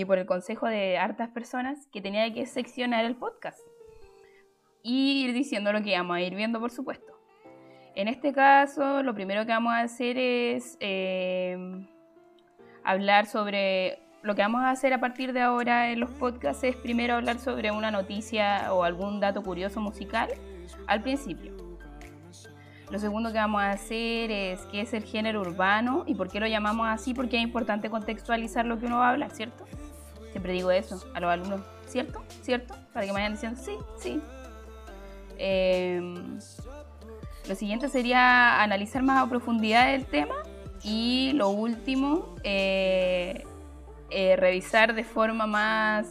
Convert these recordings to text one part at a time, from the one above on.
y por el consejo de hartas personas que tenía que seccionar el podcast y ir diciendo lo que íbamos a ir viendo, por supuesto. En este caso, lo primero que vamos a hacer es eh, hablar sobre lo que vamos a hacer a partir de ahora en los podcasts es primero hablar sobre una noticia o algún dato curioso musical al principio. Lo segundo que vamos a hacer es qué es el género urbano y por qué lo llamamos así, porque es importante contextualizar lo que uno va a hablar, ¿cierto? Siempre digo eso a los alumnos, ¿cierto? ¿Cierto? Para que me vayan diciendo sí, sí. Em, lo siguiente sería analizar más a profundidad el tema y lo último, eh, eh, revisar de forma más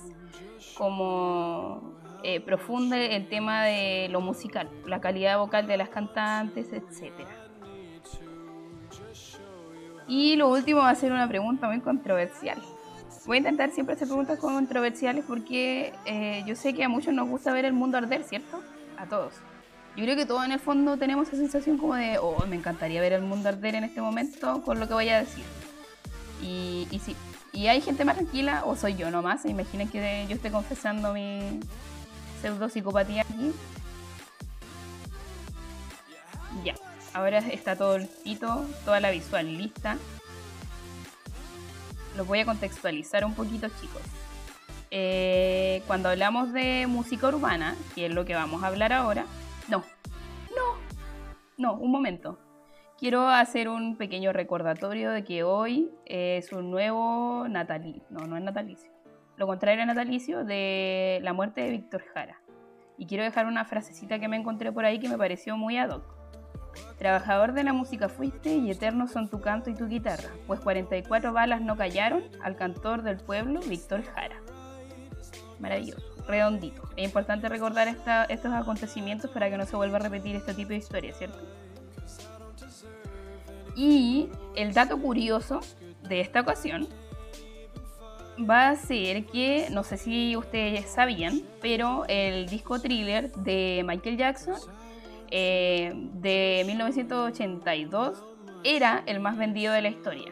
como eh, profunda el tema de lo musical, la calidad vocal de las cantantes, etc. Y lo último va a ser una pregunta muy controversial. Voy a intentar siempre hacer preguntas controversiales porque eh, yo sé que a muchos nos gusta ver el mundo arder, ¿cierto? A todos. Yo creo que todos en el fondo tenemos esa sensación como de, oh, me encantaría ver el mundo arder en este momento con lo que voy a decir. Y, y sí, y hay gente más tranquila, o soy yo nomás, imaginen que yo esté confesando mi, pseudopsicopatía aquí. Ya, ahora está todo listo, toda la visual lista. Los voy a contextualizar un poquito, chicos. Eh, cuando hablamos de música urbana, que es lo que vamos a hablar ahora, no, no, no, un momento. Quiero hacer un pequeño recordatorio de que hoy es un nuevo natalicio, no, no es natalicio, lo contrario a natalicio de la muerte de Víctor Jara. Y quiero dejar una frasecita que me encontré por ahí que me pareció muy ad hoc. Trabajador de la música fuiste y eternos son tu canto y tu guitarra, pues 44 balas no callaron al cantor del pueblo, Víctor Jara. Maravilloso, redondito. Es importante recordar estos acontecimientos para que no se vuelva a repetir este tipo de historia, ¿cierto? Y el dato curioso de esta ocasión va a ser que, no sé si ustedes sabían, pero el disco thriller de Michael Jackson eh, de 1982 era el más vendido de la historia.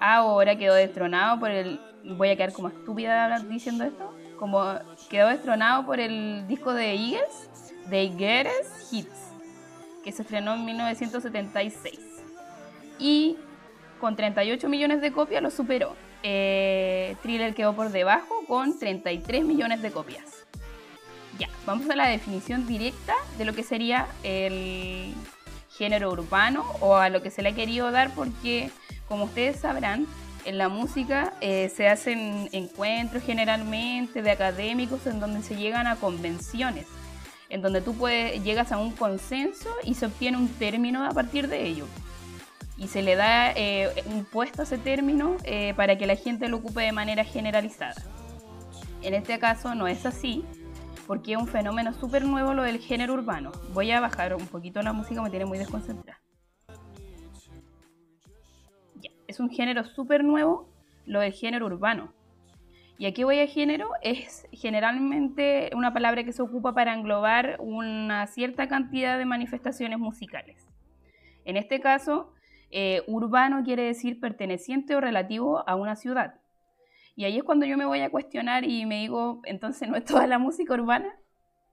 Ahora quedó destronado por el... Voy a quedar como estúpida diciendo esto. Como quedó destronado por el disco de Eagles, The Greatest Hits, que se estrenó en 1976. Y con 38 millones de copias lo superó eh, Thriller quedó por debajo con 33 millones de copias. Ya, vamos a la definición directa de lo que sería el género urbano o a lo que se le ha querido dar porque, como ustedes sabrán, en la música eh, se hacen encuentros generalmente de académicos en donde se llegan a convenciones, en donde tú puedes, llegas a un consenso y se obtiene un término a partir de ello y se le da eh, un puesto a ese término eh, para que la gente lo ocupe de manera generalizada. En este caso no es así, porque es un fenómeno súper nuevo lo del género urbano. Voy a bajar un poquito la música, me tiene muy desconcentrada. Es un género súper nuevo lo del género urbano. Y aquí voy a género es generalmente una palabra que se ocupa para englobar una cierta cantidad de manifestaciones musicales. En este caso, eh, urbano quiere decir perteneciente o relativo a una ciudad. Y ahí es cuando yo me voy a cuestionar y me digo, entonces no es toda la música urbana,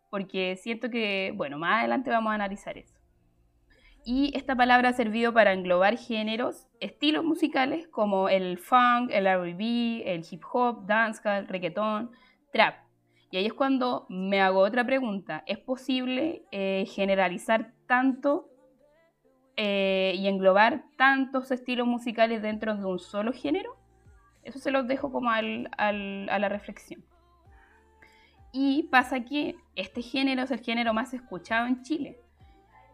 porque siento que, bueno, más adelante vamos a analizar eso. Y esta palabra ha servido para englobar géneros, estilos musicales como el funk, el R&B, el hip hop, dancehall, reggaeton, trap. Y ahí es cuando me hago otra pregunta, ¿es posible eh, generalizar tanto eh, y englobar tantos estilos musicales dentro de un solo género? Eso se los dejo como a la reflexión. Y pasa que este género es el género más escuchado en Chile.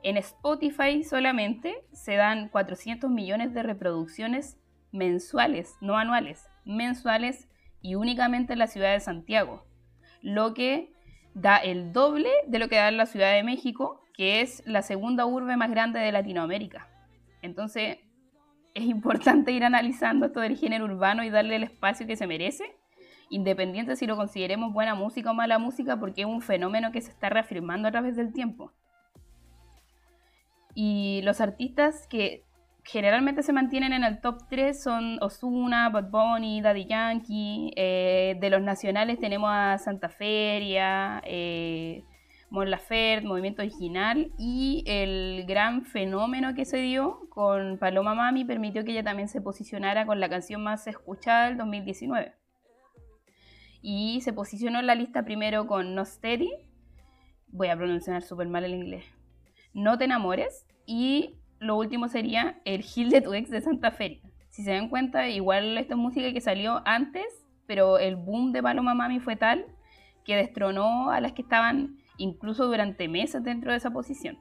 En Spotify solamente se dan 400 millones de reproducciones mensuales, no anuales, mensuales y únicamente en la ciudad de Santiago, lo que da el doble de lo que da en la Ciudad de México que es la segunda urbe más grande de Latinoamérica. Entonces, es importante ir analizando esto del género urbano y darle el espacio que se merece, independiente si lo consideremos buena música o mala música, porque es un fenómeno que se está reafirmando a través del tiempo. Y los artistas que generalmente se mantienen en el top 3 son Osuna, Bad Bunny, Daddy Yankee. Eh, de los nacionales tenemos a Santa Feria, eh, Mon Laferte, Movimiento Original. Y el gran fenómeno que se dio con Paloma Mami permitió que ella también se posicionara con la canción más escuchada del 2019. Y se posicionó en la lista primero con No Steady. Voy a pronunciar súper mal el inglés. No te enamores. Y lo último sería el Gil de tu ex de Santa Feria. Si se dan cuenta, igual esta música que salió antes, pero el boom de Paloma Mami fue tal que destronó a las que estaban incluso durante meses dentro de esa posición.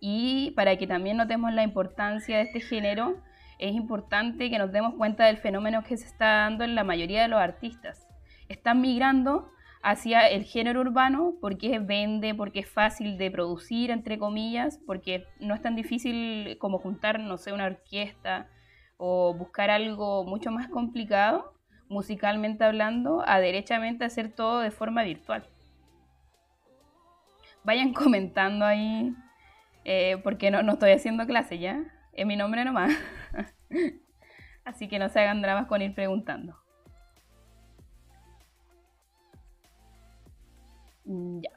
Y para que también notemos la importancia de este género, es importante que nos demos cuenta del fenómeno que se está dando en la mayoría de los artistas. Están migrando hacia el género urbano porque vende, porque es fácil de producir, entre comillas, porque no es tan difícil como juntar, no sé, una orquesta o buscar algo mucho más complicado, musicalmente hablando, a derechamente hacer todo de forma virtual. Vayan comentando ahí, eh, porque no, no estoy haciendo clase ya, es mi nombre nomás. Así que no se hagan dramas con ir preguntando. Mm, ya.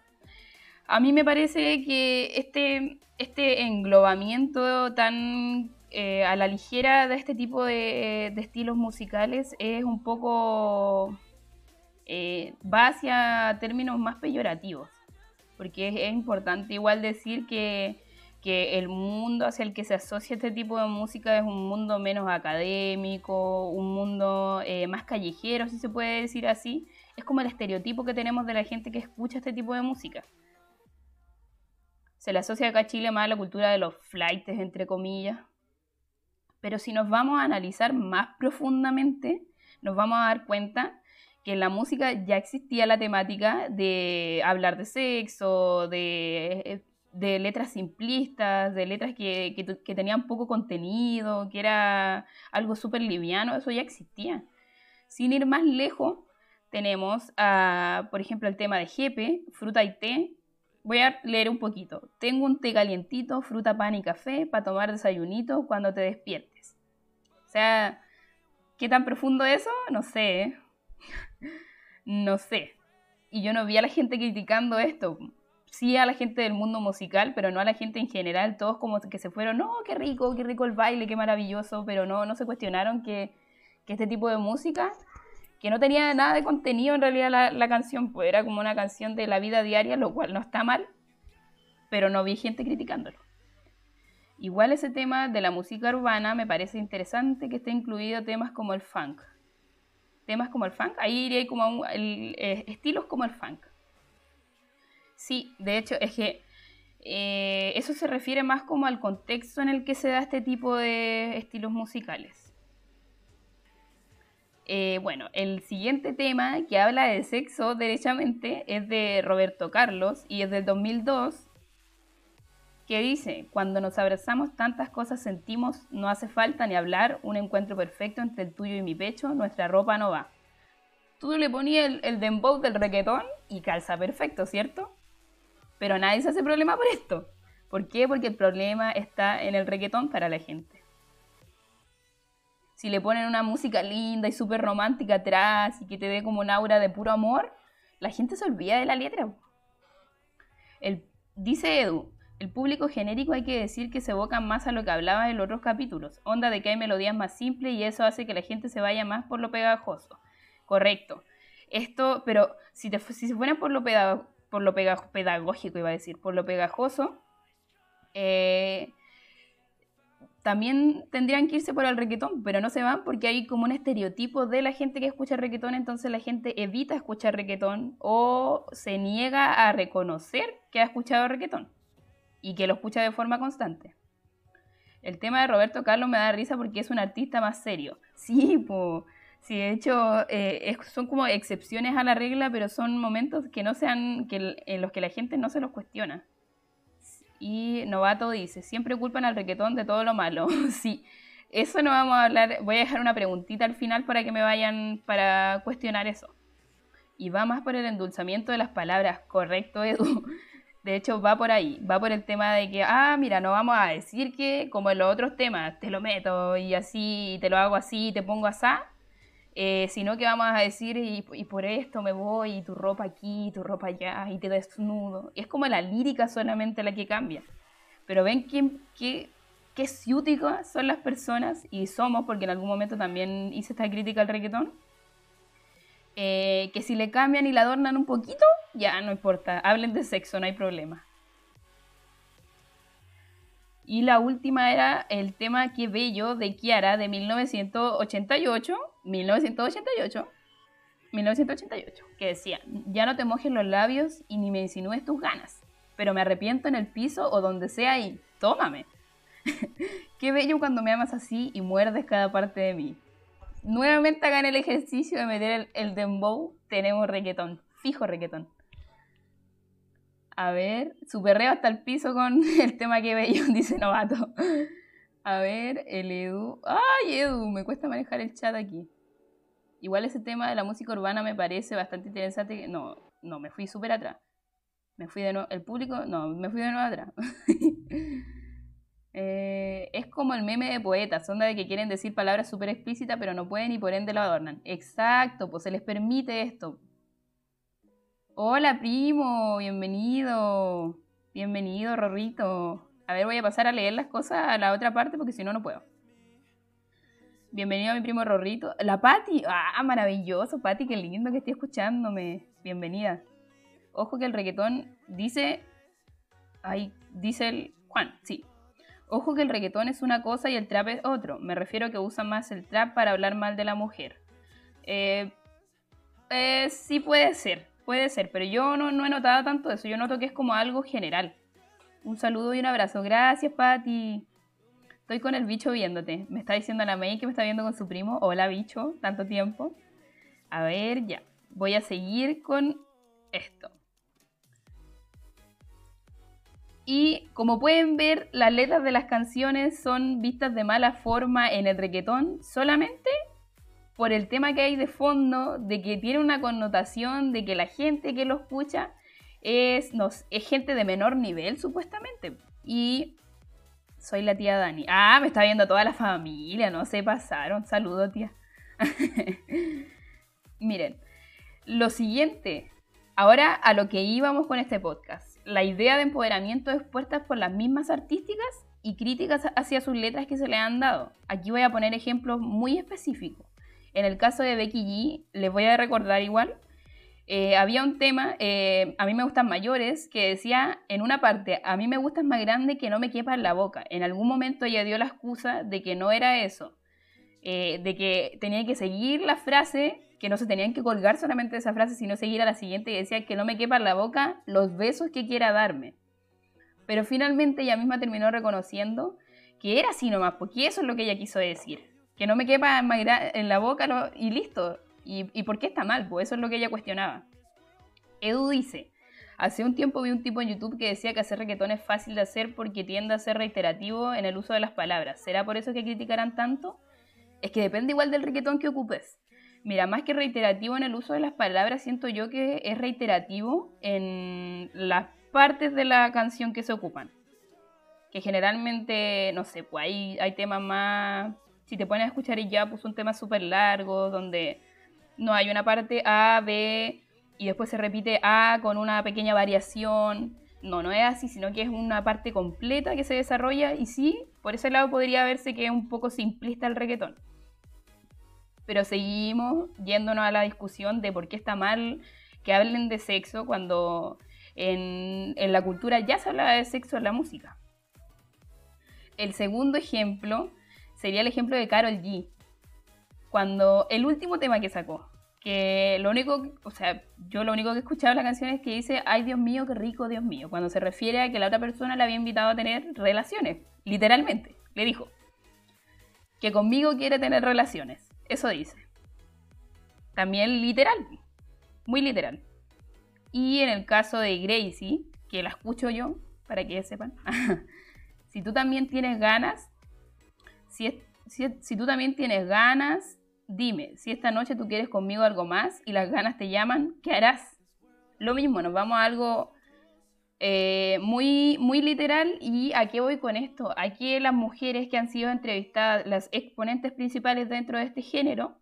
A mí me parece que este, este englobamiento tan eh, a la ligera de este tipo de, estilos musicales es un poco... Eh, va hacia términos más peyorativos, porque es, importante igual decir que, el mundo hacia el que se asocia este tipo de música es un mundo menos académico, un mundo eh, más callejero, si se puede decir así, es como el estereotipo que tenemos de la gente que escucha este tipo de música. Se le asocia acá a Chile más a la cultura de los flights, entre comillas. Pero si nos vamos a analizar más profundamente, nos vamos a dar cuenta que en la música ya existía la temática de hablar de sexo, de, letras simplistas, de letras que, que tenían poco contenido, que era algo súper liviano, eso ya existía. Sin ir más lejos, tenemos, por ejemplo, el tema de jepe, fruta y té. Voy a leer un poquito. Tengo un té calientito, fruta, pan y café para tomar desayunito cuando te despiertes. O sea, ¿qué tan profundo eso? No sé. No sé. Y yo no vi a la gente criticando esto. Sí a la gente del mundo musical, pero no a la gente en general. Todos como que se fueron, no, qué rico, qué rico el baile, qué maravilloso, pero no, no se cuestionaron que, que este tipo de música que no tenía nada de contenido en realidad la, canción, pues era como una canción de la vida diaria, lo cual no está mal, pero no vi gente criticándolo. Igual ese tema de la música urbana me parece interesante que esté incluido temas como el funk. Temas como el funk, ahí iría como eh, estilos como el funk. Sí, de hecho es que eh, eso se refiere más como al contexto en el que se da este tipo de estilos musicales. Eh, bueno, el siguiente tema que habla de sexo derechamente es de Roberto Carlos y es del 2002 que dice, cuando nos abrazamos tantas cosas sentimos, no hace falta ni hablar, un encuentro perfecto entre el tuyo y mi pecho, nuestra ropa no va. Tú le ponías el, el dembow del reggaetón y calza perfecto, ¿cierto? Pero nadie se hace problema por esto. ¿Por qué? Porque el problema está en el reggaetón para la gente si le ponen una música linda y súper romántica atrás y que te dé como un aura de puro amor, la gente se olvida de la letra. El, dice Edu, el público genérico hay que decir que se evoca más a lo que hablaba en los otros capítulos, onda de que hay melodías más simples y eso hace que la gente se vaya más por lo pegajoso. Correcto. Esto, pero si, te, si se fueran por lo, por lo pedagógico, iba a decir, por lo pegajoso, eh, también tendrían que irse por el reggaetón, pero no se van porque hay como un estereotipo de la gente que escucha reggaetón, entonces la gente evita escuchar reggaetón o se niega a reconocer que ha escuchado reggaetón y que lo escucha de forma constante. El tema de Roberto Carlos me da risa porque es un artista más serio. Sí, pues, sí de hecho eh, son como excepciones a la regla, pero son momentos que no sean, que, en los que la gente no se los cuestiona. Y Novato dice, siempre culpan al reggaetón de todo lo malo. sí, eso no vamos a hablar. Voy a dejar una preguntita al final para que me vayan para cuestionar eso. Y va más por el endulzamiento de las palabras, correcto, Edu. De hecho, va por ahí, va por el tema de que, ah, mira, no vamos a decir que, como en los otros temas, te lo meto y así, te lo hago así, y te pongo así, eh, sino que vamos a decir, y, por esto me voy, y tu ropa aquí, tu ropa allá, y te desnudo. Es como la lírica solamente la que cambia. Pero ven quién, qué, qué ciúticas son las personas, y somos, porque en algún momento también hice esta crítica al reggaetón, eh, que si le cambian y la adornan un poquito, ya no importa, hablen de sexo, no hay problema. Y la última era el tema Que Bello de Kiara de 1988, 1988, 1988, que decía, ya no te mojes los labios y ni me insinúes tus ganas, pero me arrepiento en el piso o donde sea y tómame. Qué bello cuando me amas así y muerdes cada parte de mí nuevamente hagan el ejercicio de meter el, dembow, tenemos reggaetón, fijo reggaetón. A ver, su perreo hasta el piso con el tema que bello, dice Novato. A ver, el Edu. ¡Ay, Edu! Me cuesta manejar el chat aquí. Igual ese tema de la música urbana me parece bastante interesante. No, no, me fui súper atrás. Me fui de nuevo. El público, no, me fui de nuevo atrás. Eh, es como el meme de poetas, onda de que quieren decir palabras súper explícitas, pero no pueden y por ende lo adornan. Exacto, pues se les permite esto. Hola, primo, bienvenido. Bienvenido, Rorrito. A ver, voy a pasar a leer las cosas a la otra parte porque si no, no puedo. Bienvenido a mi primo Rorrito. La Patti. Ah, maravilloso, Patti, qué lindo que esté escuchándome. Bienvenida. Ojo que el reggaetón dice. Ay, dice el. Juan, sí, Ojo que el reggaetón es una cosa y el trap es otro. Me refiero a que usan más el trap para hablar mal de la mujer. Eh, eh, sí puede ser, puede ser, pero yo no, no, he notado tanto eso. Yo noto que es como algo general. Un saludo y un abrazo. Gracias, Patti. Estoy con el bicho viéndote. Me está diciendo la May que me está viendo con su primo. Hola, bicho. Tanto tiempo. A ver, ya. Voy a seguir con esto. Y como pueden ver, las letras de las canciones son vistas de mala forma en el reggaetón solamente por el tema que hay de fondo, de que tiene una connotación de que la gente que lo escucha es, es gente de menor nivel, supuestamente. Y soy la tía Dani. Ah, me está viendo toda la familia, no se pasaron. Saludos, tía. Miren, lo siguiente, ahora a lo que íbamos con este podcast la idea de empoderamiento expuesta por las mismas artísticas y críticas hacia sus letras que se le han dado. Aquí voy a poner ejemplos muy específicos. En el caso de Becky G, les voy a recordar igual, eh, había un tema, eh, a mí me gustan mayores, que decía en una parte, a mí me gustan más grande que no me quepa en la boca. En algún momento ella dio la excusa de que no era eso, eh, de que tenía que seguir la frase que no se tenían que colgar solamente de esa frase, sino seguir a la siguiente y decía que no me quepa en la boca los besos que quiera darme. Pero finalmente ella misma terminó reconociendo que era así nomás, porque eso es lo que ella quiso decir. Que no me quepa en la boca y listo. ¿Y, ¿Y por qué está mal? Pues eso es lo que ella cuestionaba. Edu dice, hace un tiempo vi un tipo en YouTube que decía que hacer reggaetón es fácil de hacer porque tiende a ser reiterativo en el uso de las palabras. ¿Será por eso que criticarán tanto? Es que depende igual del reggaetón que ocupes. Mira, más que reiterativo en el uso de las palabras, siento yo que es reiterativo en las partes de la canción que se ocupan. Que generalmente, no sé, pues hay, hay temas más... Si te pones a escuchar y ya, pues un tema súper largo, donde no hay una parte A, B, y después se repite A con una pequeña variación. No, no es así, sino que es una parte completa que se desarrolla y sí, por ese lado podría verse que es un poco simplista el reggaetón pero seguimos yéndonos a la discusión de por qué está mal que hablen de sexo cuando en, la cultura ya se hablaba de sexo en la música. El segundo ejemplo sería el ejemplo de Carol G. Cuando el último tema que sacó, que lo único, o sea, yo lo único que he escuchado en la canción es que dice, ay Dios mío, qué rico, Dios mío, cuando se refiere a que la otra persona le había invitado a tener relaciones, literalmente, le dijo, que conmigo quiere tener relaciones. Eso dice. También literal, muy literal. Y en el caso de Gracie, que la escucho yo, para que sepan, si tú también tienes ganas, si, si, tú también tienes ganas, dime, si esta noche tú quieres conmigo algo más y las ganas te llaman, ¿qué harás? Lo mismo, nos vamos a algo Eh, muy, muy literal, y a qué voy con esto? Aquí las mujeres que han sido entrevistadas, las exponentes principales dentro de este género,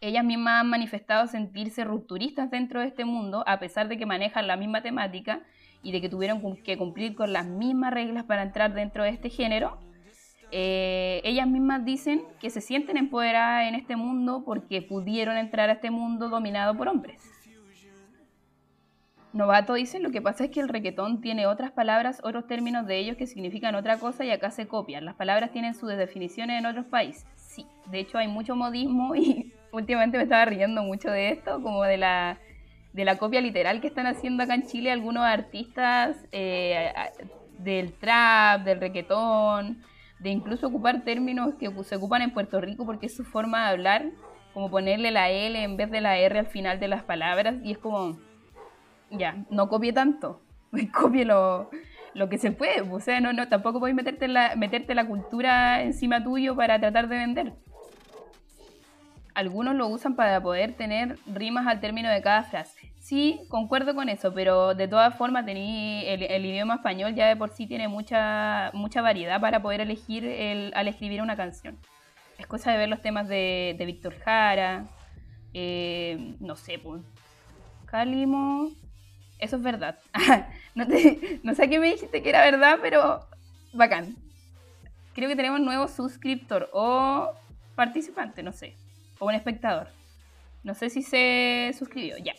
ellas mismas han manifestado sentirse rupturistas dentro de este mundo, a pesar de que manejan la misma temática y de que tuvieron que cumplir con las mismas reglas para entrar dentro de este género. Eh, ellas mismas dicen que se sienten empoderadas en este mundo porque pudieron entrar a este mundo dominado por hombres. Novato dice, lo que pasa es que el requetón tiene otras palabras, otros términos de ellos que significan otra cosa y acá se copian. Las palabras tienen sus definiciones en otros países. Sí, de hecho hay mucho modismo y últimamente me estaba riendo mucho de esto, como de la, de la copia literal que están haciendo acá en Chile algunos artistas eh, del trap, del requetón, de incluso ocupar términos que se ocupan en Puerto Rico porque es su forma de hablar, como ponerle la L en vez de la R al final de las palabras y es como ya, no copie tanto, copie lo, que se puede, o sea, no, no, tampoco podéis meterte la, meterte la cultura encima tuyo para tratar de vender. Algunos lo usan para poder tener rimas al término de cada frase. Sí, concuerdo con eso, pero de todas formas el, el, idioma español ya de por sí tiene mucha, mucha variedad para poder elegir el, al escribir una canción. Es cosa de ver los temas de, de Víctor Jara, eh, no sé, pues, Cálimo, eso es verdad. no, sé qué me dijiste que era verdad, pero bacán. Creo que tenemos nuevo suscriptor o participante, no sé. O un espectador. No sé si se suscribió, ya.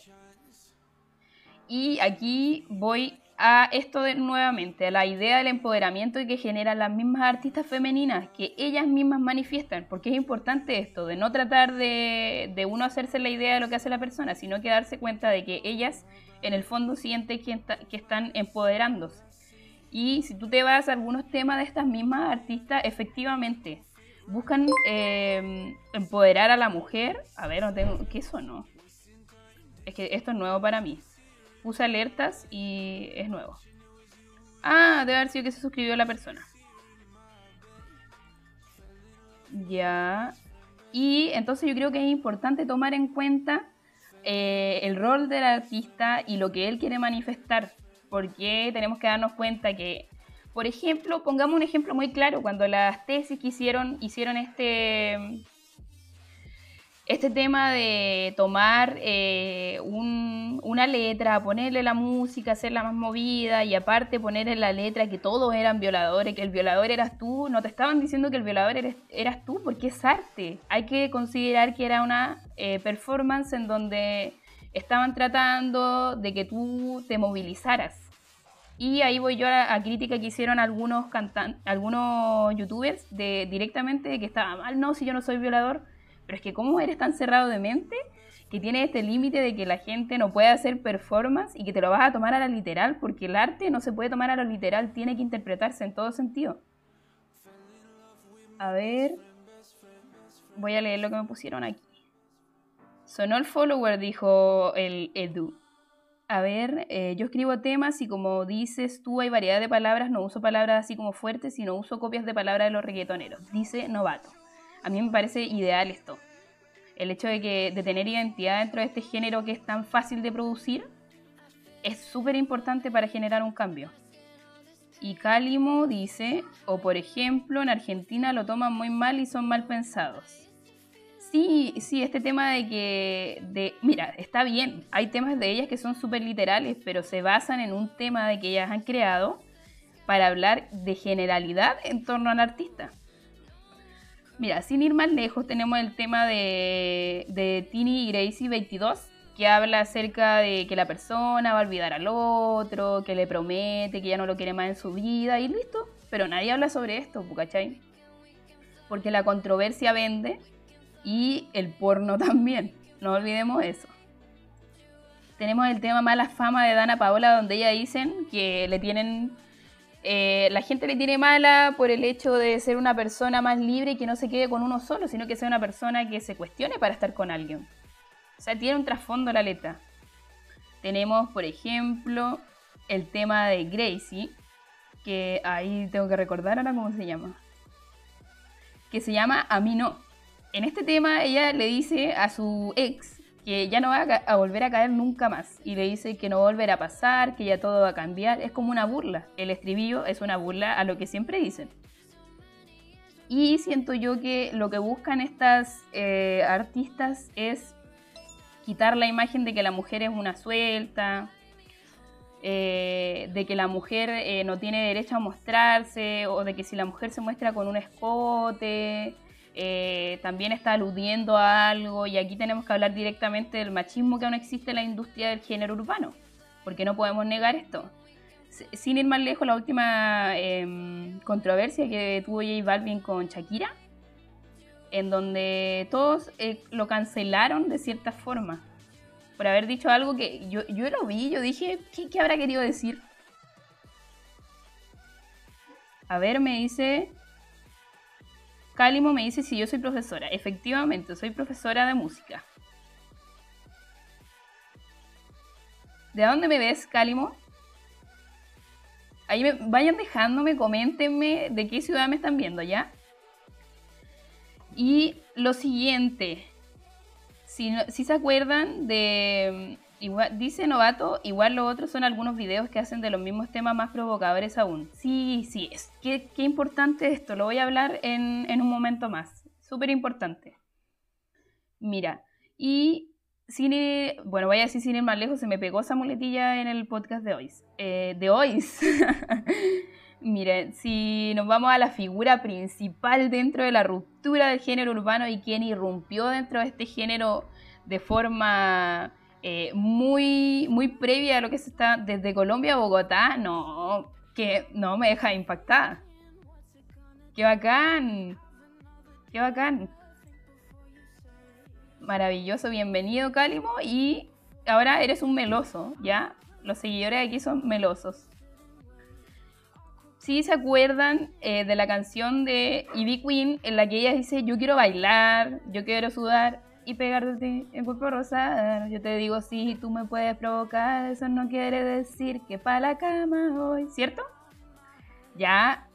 Y aquí voy a esto nuevamente, a la idea del empoderamiento que generan las mismas artistas femeninas, que ellas mismas manifiestan, porque es importante esto, de no tratar de, de uno hacerse la idea de lo que hace la persona, sino que darse cuenta de que ellas en el fondo siente que, que están empoderándose. Y si tú te vas a algunos temas de estas mismas artistas, efectivamente, buscan em, empoderar a la mujer. A ver, no tengo, ¿qué eso no? Es que esto es nuevo para mí. Puse alertas y es nuevo. Ah, debe haber sido que se suscribió la persona. Ya. Y entonces yo creo que es importante tomar en cuenta eh, el rol del artista y lo que él quiere manifestar. Porque tenemos que darnos cuenta que, por ejemplo, pongamos un ejemplo muy claro, cuando las tesis que hicieron, hicieron este, este tema de tomar eh, una letra, ponerle la música, hacerla más movida y aparte poner en la letra que todos eran violadores, que el violador eras tú, no te estaban diciendo que el violador eras tú porque es arte. Hay que considerar que era una eh, performance en donde estaban tratando de que tú te movilizaras. Y ahí voy yo a, crítica que hicieron algunos cantantes, algunos youtubers de directamente de que estaba mal, no, si yo no soy violador pero es que cómo eres tan cerrado de mente que tiene este límite de que la gente no puede hacer performance y que te lo vas a tomar a la literal, porque el arte no se puede tomar a la literal, tiene que interpretarse en todo sentido. A ver, voy a leer lo que me pusieron aquí. Sonó el follower, dijo el Edu. A ver, eh, yo escribo temas y como dices tú, hay variedad de palabras, no uso palabras así como fuertes, sino uso copias de palabras de los reggaetoneros, dice Novato a mí me parece ideal esto. El hecho de, que, de tener identidad dentro de este género que es tan fácil de producir es súper importante para generar un cambio. Y Cálimo dice, o por ejemplo, en Argentina lo toman muy mal y son mal pensados. Sí, sí, este tema de que, de, mira, está bien, hay temas de ellas que son súper literales, pero se basan en un tema de que ellas han creado para hablar de generalidad en torno al artista. Mira, sin ir más lejos, tenemos el tema de, de Tini y Gracie 22, que habla acerca de que la persona va a olvidar al otro, que le promete que ya no lo quiere más en su vida y listo. Pero nadie habla sobre esto, ¿cachai? Porque la controversia vende y el porno también. No olvidemos eso. Tenemos el tema Mala Fama de Dana Paola, donde ella dicen que le tienen eh, la gente le tiene mala por el hecho de ser una persona más libre y que no se quede con uno solo, sino que sea una persona que se cuestione para estar con alguien. O sea, tiene un trasfondo la letra. Tenemos, por ejemplo, el tema de Gracie, que ahí tengo que recordar ahora cómo se llama. Que se llama A mí no. En este tema ella le dice a su ex que ya no va a, volver a caer nunca más. Y le dice que no va a volver a pasar, que ya todo va a cambiar. Es como una burla. El estribillo es una burla a lo que siempre dicen. Y siento yo que lo que buscan estas eh, artistas es quitar la imagen de que la mujer es una suelta, eh, de que la mujer eh, no tiene derecho a mostrarse, o de que si la mujer se muestra con un escote, eh, también está aludiendo a algo y aquí tenemos que hablar directamente del machismo que aún existe en la industria del género urbano, porque no podemos negar esto. Sin ir más lejos, la última em, controversia que tuvo J Balvin con Shakira, en donde todos eh, lo cancelaron de cierta forma, por haber dicho algo que yo, yo lo vi, yo dije, ¿qué, ¿qué habrá querido decir? A ver, me dice Cálimo me dice si yo soy profesora. Efectivamente, soy profesora de música. ¿De dónde me ves, Cálimo? Ahí me, vayan dejándome, coméntenme de qué ciudad me están viendo, ¿ya? Y lo siguiente, si, si se acuerdan de Dice Novato, igual los otros son algunos videos que hacen de los mismos temas más provocadores aún. Sí, sí, es qué, qué importante esto, lo voy a hablar en, en un momento más. Súper importante. Mira, y cine, bueno, voy a decir sin ir más lejos, se me pegó esa muletilla en el podcast de hoy. Eh, de hoy. Miren, si nos vamos a la figura principal dentro de la ruptura del género urbano y quien irrumpió dentro de este género de forma eh, muy, muy previa a lo que se está desde Colombia a Bogotá, no, que no me deja impactada. ¡Qué bacán! ¡Qué bacán! Maravilloso, bienvenido Cálimo y ahora eres un meloso, ¿ya? Los seguidores aquí son melosos. Si se acuerdan eh, de la canción de Ivy Queen en la que ella dice yo quiero bailar, yo quiero sudar, y pegarte en cuerpo rosado. Yo te digo, sí, tú me puedes provocar, eso no quiere decir que para la cama hoy, ¿cierto? Ya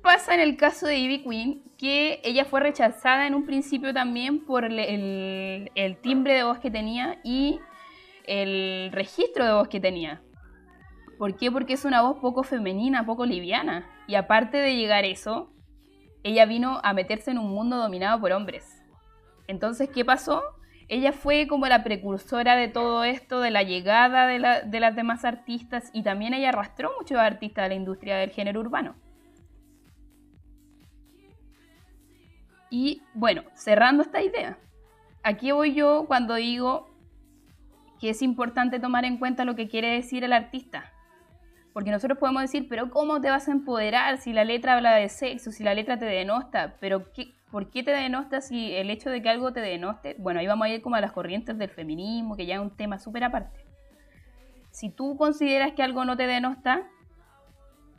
pasa en el caso de Ivy Queen que ella fue rechazada en un principio también por el, el timbre de voz que tenía y el registro de voz que tenía. ¿Por qué? Porque es una voz poco femenina, poco liviana. Y aparte de llegar eso, ella vino a meterse en un mundo dominado por hombres. Entonces, ¿qué pasó? Ella fue como la precursora de todo esto, de la llegada de, las demás artistas y también ella arrastró muchos artistas a la industria del género urbano. Y bueno, cerrando esta idea, aquí voy yo cuando digo que es importante tomar en cuenta lo que quiere decir el artista. Porque nosotros podemos decir, pero ¿cómo te vas a empoderar si la letra habla de sexo, si la letra te denosta? Pero ¿qué, ¿por qué te denosta si el hecho de que algo te denoste? Bueno, ahí vamos a ir como a las corrientes del feminismo, que ya es un tema súper aparte. Si tú consideras que algo no te denosta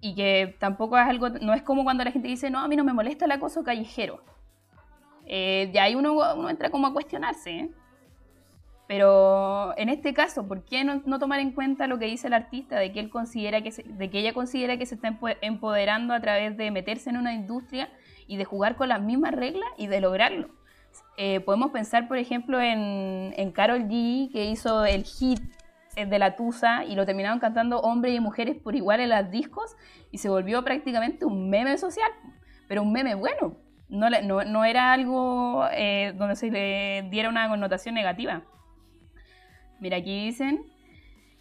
y que tampoco es algo, no es como cuando la gente dice, no, a mí no me molesta el acoso callejero. Eh, ahí uno, uno, entra como a cuestionarse. ¿eh? Pero en este caso, ¿por qué no, tomar en cuenta lo que dice el artista de que él considera que de que ella considera que se está empoderando a través de meterse en una industria y de jugar con las mismas reglas y de lograrlo. Eh, podemos pensar, por ejemplo, en, en Carol G, que hizo el hit eh, de la Tusa y lo terminaron cantando hombres y mujeres por igual en las discos y se volvió prácticamente un meme social, pero un meme bueno. No, no, no era algo eh, donde se le diera una connotación negativa. Mira, aquí dicen,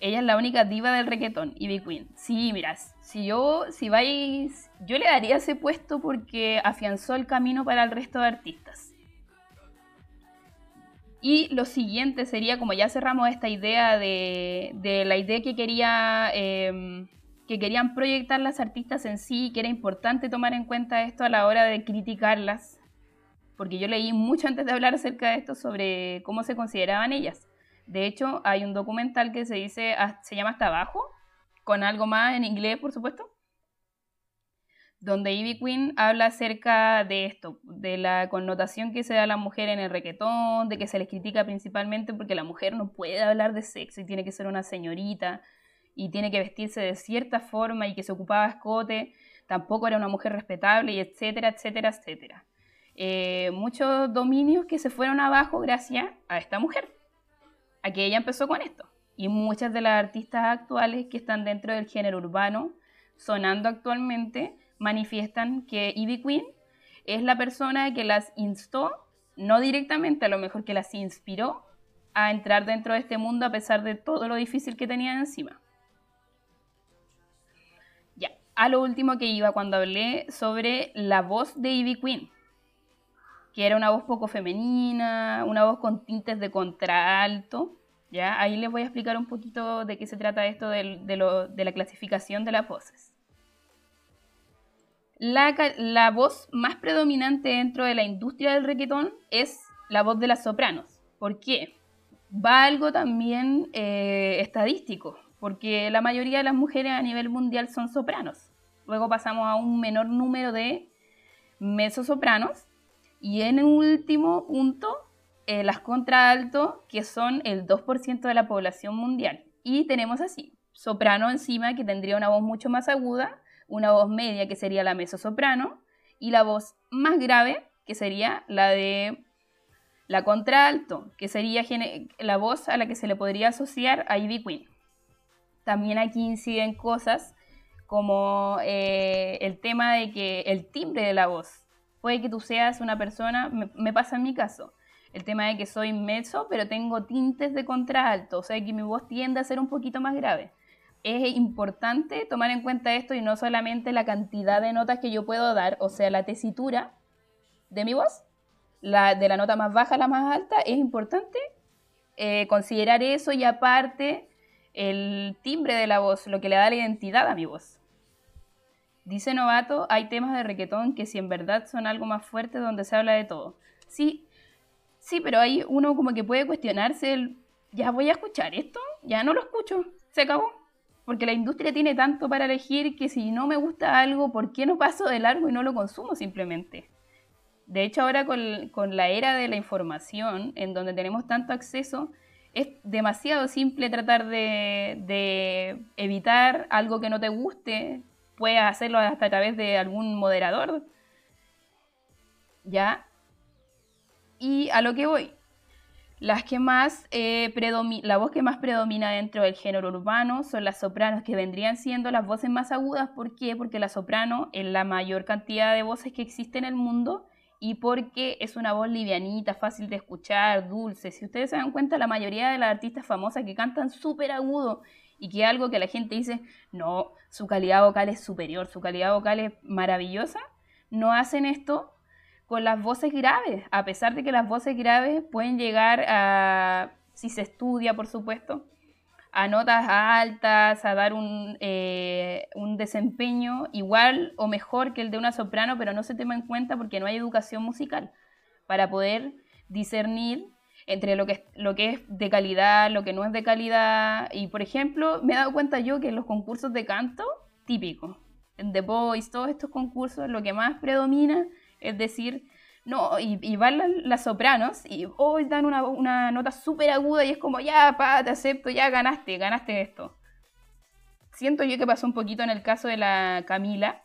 ella es la única diva del reggaetón, Ivy Queen. Sí, miras, si yo, si vais, yo le daría ese puesto porque afianzó el camino para el resto de artistas. Y lo siguiente sería, como ya cerramos esta idea de, la idea que quería em, que querían proyectar las artistas en sí, que era importante tomar en cuenta esto a la hora de criticarlas, porque yo leí mucho antes de hablar acerca de esto sobre cómo se consideraban ellas. De hecho, hay un documental que se dice, se llama Hasta Abajo, con algo más en inglés, por supuesto, donde Ivy Queen habla acerca de esto, de la connotación que se da a la mujer en el requetón, de que se les critica principalmente porque la mujer no puede hablar de sexo y tiene que ser una señorita y tiene que vestirse de cierta forma y que se ocupaba escote, tampoco era una mujer respetable y etcétera, etcétera, etcétera. eh, muchos dominios que se fueron abajo gracias a esta mujer, a que ella empezó con esto. Y muchas de las artistas actuales que están dentro del género urbano, sonando actualmente, manifiestan que Ivy Queen es la persona que las instó, no directamente, a lo mejor que las inspiró a entrar dentro de este mundo a pesar de todo lo difícil que tenían encima. Ya, a lo último que iba cuando hablé sobre la voz de Ivy Queen, que era una voz poco femenina, una voz con tintes de contralto. ¿ya? Ahí les voy a explicar un poquito de qué se trata esto de, de la clasificación de las voces. La, la, voz más predominante dentro de la industria del reggaetón es la voz de las sopranos. ¿Por qué? Va algo también eh, estadístico, porque la mayoría de las mujeres a nivel mundial son sopranos. Luego pasamos a un menor número de mezzosopranos y en último punto, eh, las contralto, que son el 2% de la población mundial. Y tenemos así, soprano encima, que tendría una voz mucho más aguda, una voz media, que sería la mezzosoprano, y la voz más grave, que sería la de la contralto, que sería la voz a la que se le podría asociar a Ivy Queen. También aquí inciden cosas como eh, el tema de que el timbre de la voz Puede que tú seas una persona, me, pasa en mi caso, el tema de que soy mezzo, pero tengo tintes de contralto, o sea que mi voz tiende a ser un poquito más grave. Es importante tomar en cuenta esto y no solamente la cantidad de notas que yo puedo dar, o sea, la tesitura de mi voz, la, de la nota más baja a la más alta, es importante eh, considerar eso y aparte el timbre de la voz, lo que le da la identidad a mi voz. Dice Novato, hay temas de reggaetón que si en verdad son algo más fuerte donde se habla de todo. Sí, sí, pero hay uno como que puede cuestionarse ya voy a escuchar esto, ya no lo escucho, se acabó. Porque la industria tiene tanto para elegir que si no me gusta algo, ¿por qué no paso de largo y no lo consumo simplemente? De hecho, ahora con, con la era de la información, en donde tenemos tanto acceso, es demasiado simple tratar de, de evitar algo que no te guste puedes hacerlo hasta a través de algún moderador. ¿Ya? Y a lo que voy. Las que más eh, la voz que más predomina dentro del género urbano son las sopranos, que vendrían siendo las voces más agudas. ¿Por qué? Porque la soprano es la mayor cantidad de voces que existe en el mundo y porque es una voz livianita, fácil de escuchar, dulce. Si ustedes se dan cuenta, la mayoría de las artistas famosas que cantan súper agudo y que algo que la gente dice, no, su calidad vocal es superior, su calidad vocal es maravillosa, no hacen esto con las voces graves, a pesar de que las voces graves pueden llegar a, si se estudia por supuesto, a notas altas, a dar un, eh, un desempeño igual o mejor que el de una soprano, pero no se toma en cuenta porque no hay educación musical para poder discernir entre lo que, es, lo que es de calidad, lo que no es de calidad. Y por ejemplo, me he dado cuenta yo que en los concursos de canto, típico, en The Voice, todos estos concursos, lo que más predomina es decir, no, y, van las, sopranos y hoy dan una, nota súper aguda y es como, ya, pa, te acepto, ya ganaste, ganaste esto. Siento yo que pasó un poquito en el caso de la Camila,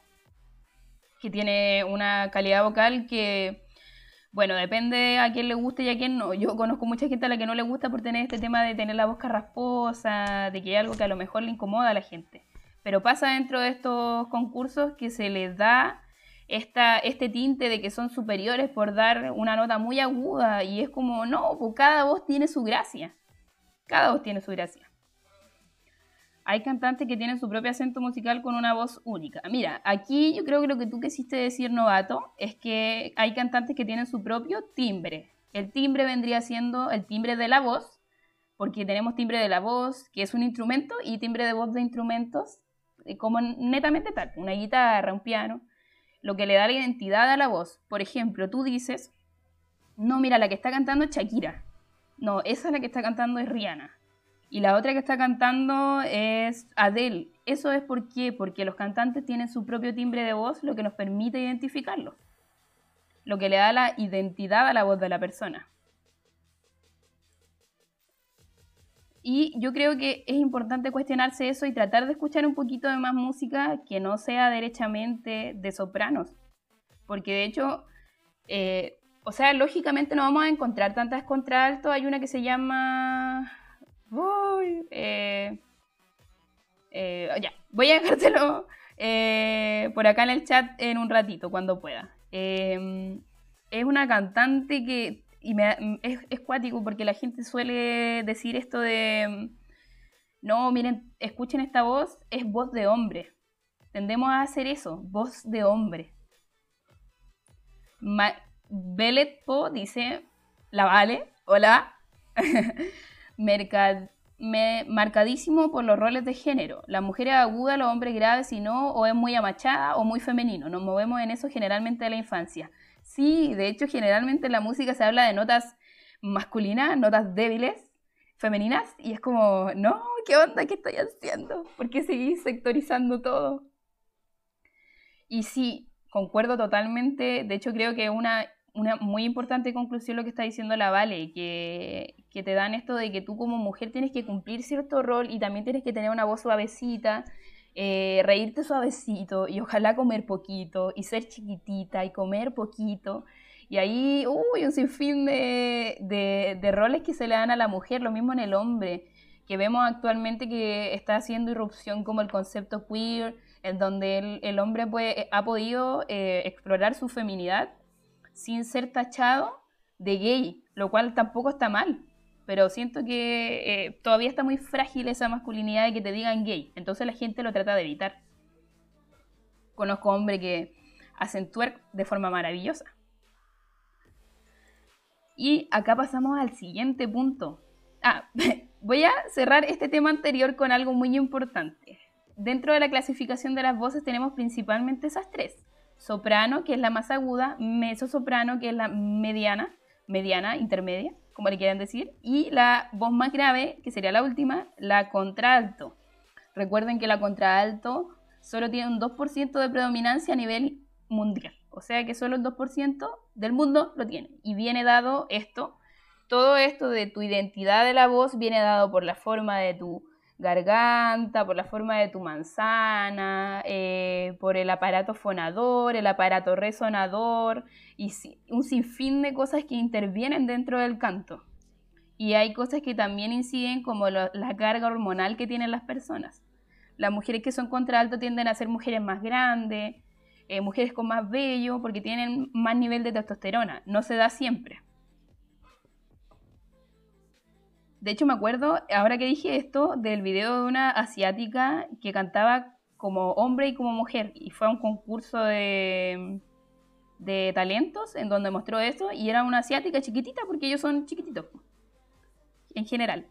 que tiene una calidad vocal que bueno, depende a quién le guste y a quién no. Yo conozco mucha gente a la que no le gusta por tener este tema de tener la voz carrasposa, de que hay algo que a lo mejor le incomoda a la gente. Pero pasa dentro de estos concursos que se les da esta, este tinte de que son superiores por dar una nota muy aguda y es como, no, pues cada voz tiene su gracia. Cada voz tiene su gracia hay cantantes que tienen su propio acento musical con una voz única. Mira, aquí yo creo que lo que tú quisiste decir, novato, es que hay cantantes que tienen su propio timbre. El timbre vendría siendo el timbre de la voz, porque tenemos timbre de la voz, que es un instrumento, y timbre de voz de instrumentos, eh, como netamente tal, una guitarra, un piano, lo que le da la identidad a la voz. Por ejemplo, tú dices, no, mira, la que está cantando es Shakira. No, esa es la que está cantando es Rihanna. Y la otra que está cantando es Adele. ¿Eso es por qué? Porque los cantantes tienen su propio timbre de voz, lo que nos permite identificarlos. Lo que le da la identidad a la voz de la persona. Y yo creo que es importante cuestionarse eso y tratar de escuchar un poquito de más música que no sea derechamente de sopranos. Porque de hecho, Eh, o sea, lógicamente no vamos a encontrar tantas contralto. Hay una que se llama... Uy, eh, eh, ya, voy a dejártelo por acá en el chat en un ratito, cuando pueda. Em, es una cantante que y es, es cuático porque la gente suele decir esto de, no, miren, escuchen esta voz, es voz de hombre. Tendemos a hacer eso, voz de hombre. Ma dice, la vale, hola. Marcadísimo por los roles de género. La mujer es aguda, los hombres graves, si no, o es muy amachada o muy femenino. Nos movemos en eso generalmente de la infancia. Sí, de hecho, generalmente en la música se habla de notas masculinas, notas débiles, femeninas, y es como, no, ¿qué onda? ¿Qué estoy haciendo? ¿Por qué seguís sectorizando todo? Y sí, concuerdo totalmente. De hecho, creo que una, una muy importante conclusión lo que está diciendo la Vale, que, que te dan esto de que tú como mujer tienes que cumplir cierto rol y también tienes que tener una voz suavecita eh, reírte suavecito y ojalá comer poquito y ser chiquitita y comer poquito. Y ahí, uy, un sinfín de, de, roles que se le dan a la mujer, lo mismo en el hombre, que vemos actualmente que está haciendo irrupción como el concepto queer, en donde el, hombre puede, ha podido eh, explorar su feminidad sin ser tachado de gay, lo cual tampoco está mal pero siento que eh, todavía está muy frágil esa masculinidad de que te digan gay, entonces la gente lo trata de evitar. Conozco hombres que hacen twerk de forma maravillosa. Y acá pasamos al siguiente punto. Ah, voy a cerrar este tema anterior con algo muy importante. Dentro de la clasificación de las voces tenemos principalmente esas tres. Soprano, que es la más aguda, mezzo-soprano, que es la mediana, mediana, intermedia, como le quieran decir, y la voz más grave, que sería la última, la contralto. Recuerden que la contralto solo tiene un 2% de predominancia a nivel mundial, o sea que solo el 2% del mundo lo tiene. Y viene dado esto, todo esto de tu identidad de la voz viene dado por la forma de tu garganta, por la forma de tu manzana, eh, por el aparato fonador, el aparato resonador y un sinfín de cosas que intervienen dentro del canto. Y hay cosas que también inciden como la carga hormonal que tienen las personas. Las mujeres que son contralto tienden a ser mujeres más grandes, eh, mujeres con más vello, porque tienen más nivel de testosterona. No se da siempre. De hecho, me acuerdo, ahora que dije esto, del video de una asiática que cantaba como hombre y como mujer. Y fue a un concurso de, de talentos en donde mostró eso. Y era una asiática chiquitita porque ellos son chiquititos. En general.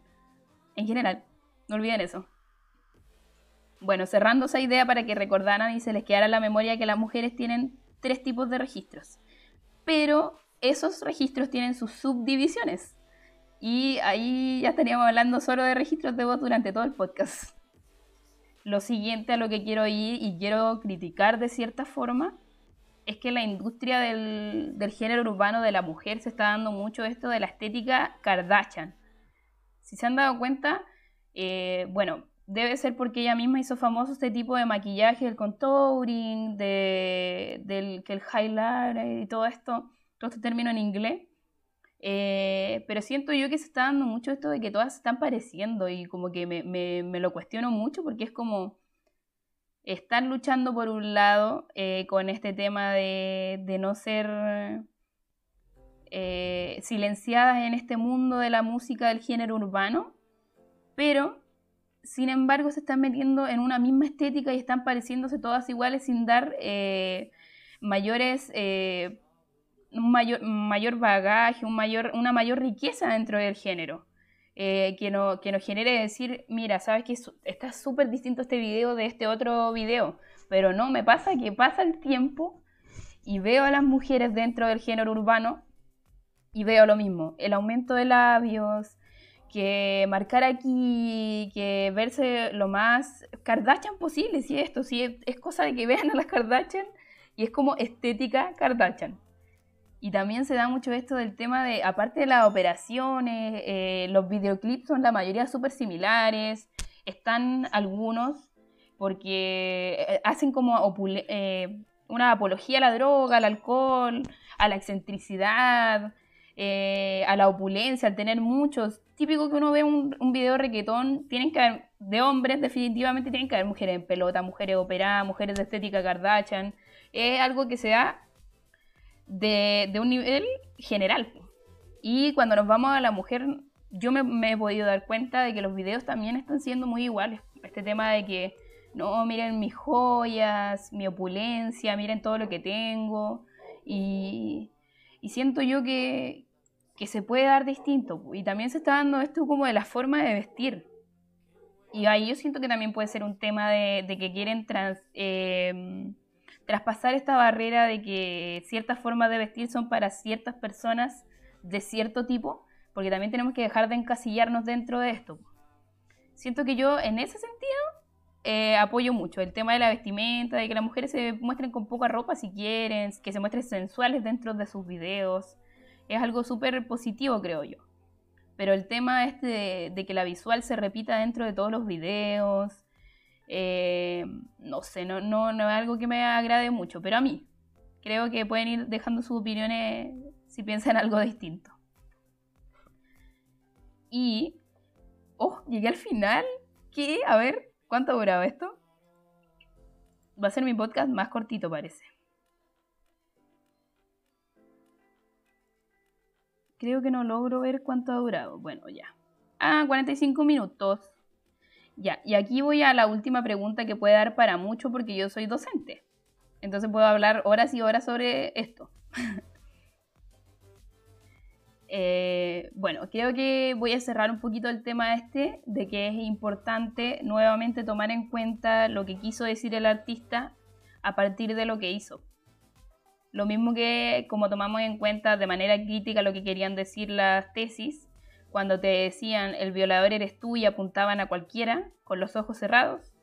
En general. No olviden eso. Bueno, cerrando esa idea para que recordaran y se les quedara la memoria que las mujeres tienen tres tipos de registros. Pero esos registros tienen sus subdivisiones. Y ahí ya estaríamos hablando solo de registros de voz durante todo el podcast. Lo siguiente a lo que quiero ir y quiero criticar de cierta forma es que la industria del, género urbano de la mujer se está dando mucho esto de la estética Kardashian. Si se han dado cuenta, eh, bueno, debe ser porque ella misma hizo famoso este tipo de maquillaje, el contouring, de, del que el highlight y todo esto, todo este término en inglés. Eh, pero siento yo que se está dando mucho esto de que todas se están pareciendo y como que me, lo cuestiono mucho porque es como están luchando por un lado eh, con este tema de, no ser eh, silenciadas en este mundo de la música del género urbano, pero sin embargo se están metiendo en una misma estética y están pareciéndose todas iguales sin dar mayores un mayor, mayor bagaje, un mayor, una mayor riqueza dentro del género. Eh, que, no, que nos genere decir, mira, sabes que está súper distinto este video de este otro video, pero no, me pasa que pasa el tiempo y veo a las mujeres dentro del género urbano y veo lo mismo, el aumento de labios, que marcar aquí, que verse lo más Kardashian posible, si esto, si es, es cosa de que vean a las Kardashian y es como estética Kardashian. Y también se da mucho esto del tema de, aparte de las operaciones, eh, los videoclips son la mayoría súper similares, están algunos porque eh, hacen como eh, una apología a la droga, al alcohol, a la excentricidad, eh, a la opulencia, al tener muchos. Típico que uno ve un, video de tienen que haber, de hombres definitivamente tienen que haber mujeres en pelota, mujeres operadas, mujeres de estética Kardashian. Es algo que se da de, un nivel general. Y cuando nos vamos a la mujer, yo me, he podido dar cuenta de que los videos también están siendo muy iguales. Este tema de que, no, miren mis joyas, mi opulencia, miren todo lo que tengo. Y, siento yo que, que se puede dar distinto. Y también se está dando esto como de la forma de vestir. Y ahí yo siento que también puede ser un tema de, de que quieren trans, eh, traspasar esta barrera de que ciertas formas de vestir son para ciertas personas de cierto tipo, porque también tenemos que dejar de encasillarnos dentro de esto. Siento que yo en ese sentido eh, apoyo mucho el tema de la vestimenta, de que las mujeres se muestren con poca ropa si quieren, que se muestren sensuales dentro de sus videos. Es algo súper positivo, creo yo. Pero el tema este de, de, que la visual se repita dentro de todos los videos, eh, no sé, no, no, no es algo que me agrade mucho, pero a mí creo que pueden ir dejando sus opiniones si piensan algo distinto. Y, oh, llegué al final. ¿Qué? A ver, ¿cuánto ha durado esto? Va a ser mi podcast más cortito, parece. Creo que no logro ver cuánto ha durado. Bueno, ya. Ah, 45 minutos. Ya, y aquí voy a la última pregunta que puede dar para mucho porque yo soy docente. Entonces puedo hablar horas y horas sobre esto. eh, bueno, creo que voy a cerrar un poquito el tema este de que es importante nuevamente tomar en cuenta lo que quiso decir el artista a partir de lo que hizo. Lo mismo que como tomamos en cuenta de manera crítica lo que querían decir las tesis, cuando te decían el violador eres tú y apuntaban a cualquiera con los ojos cerrados.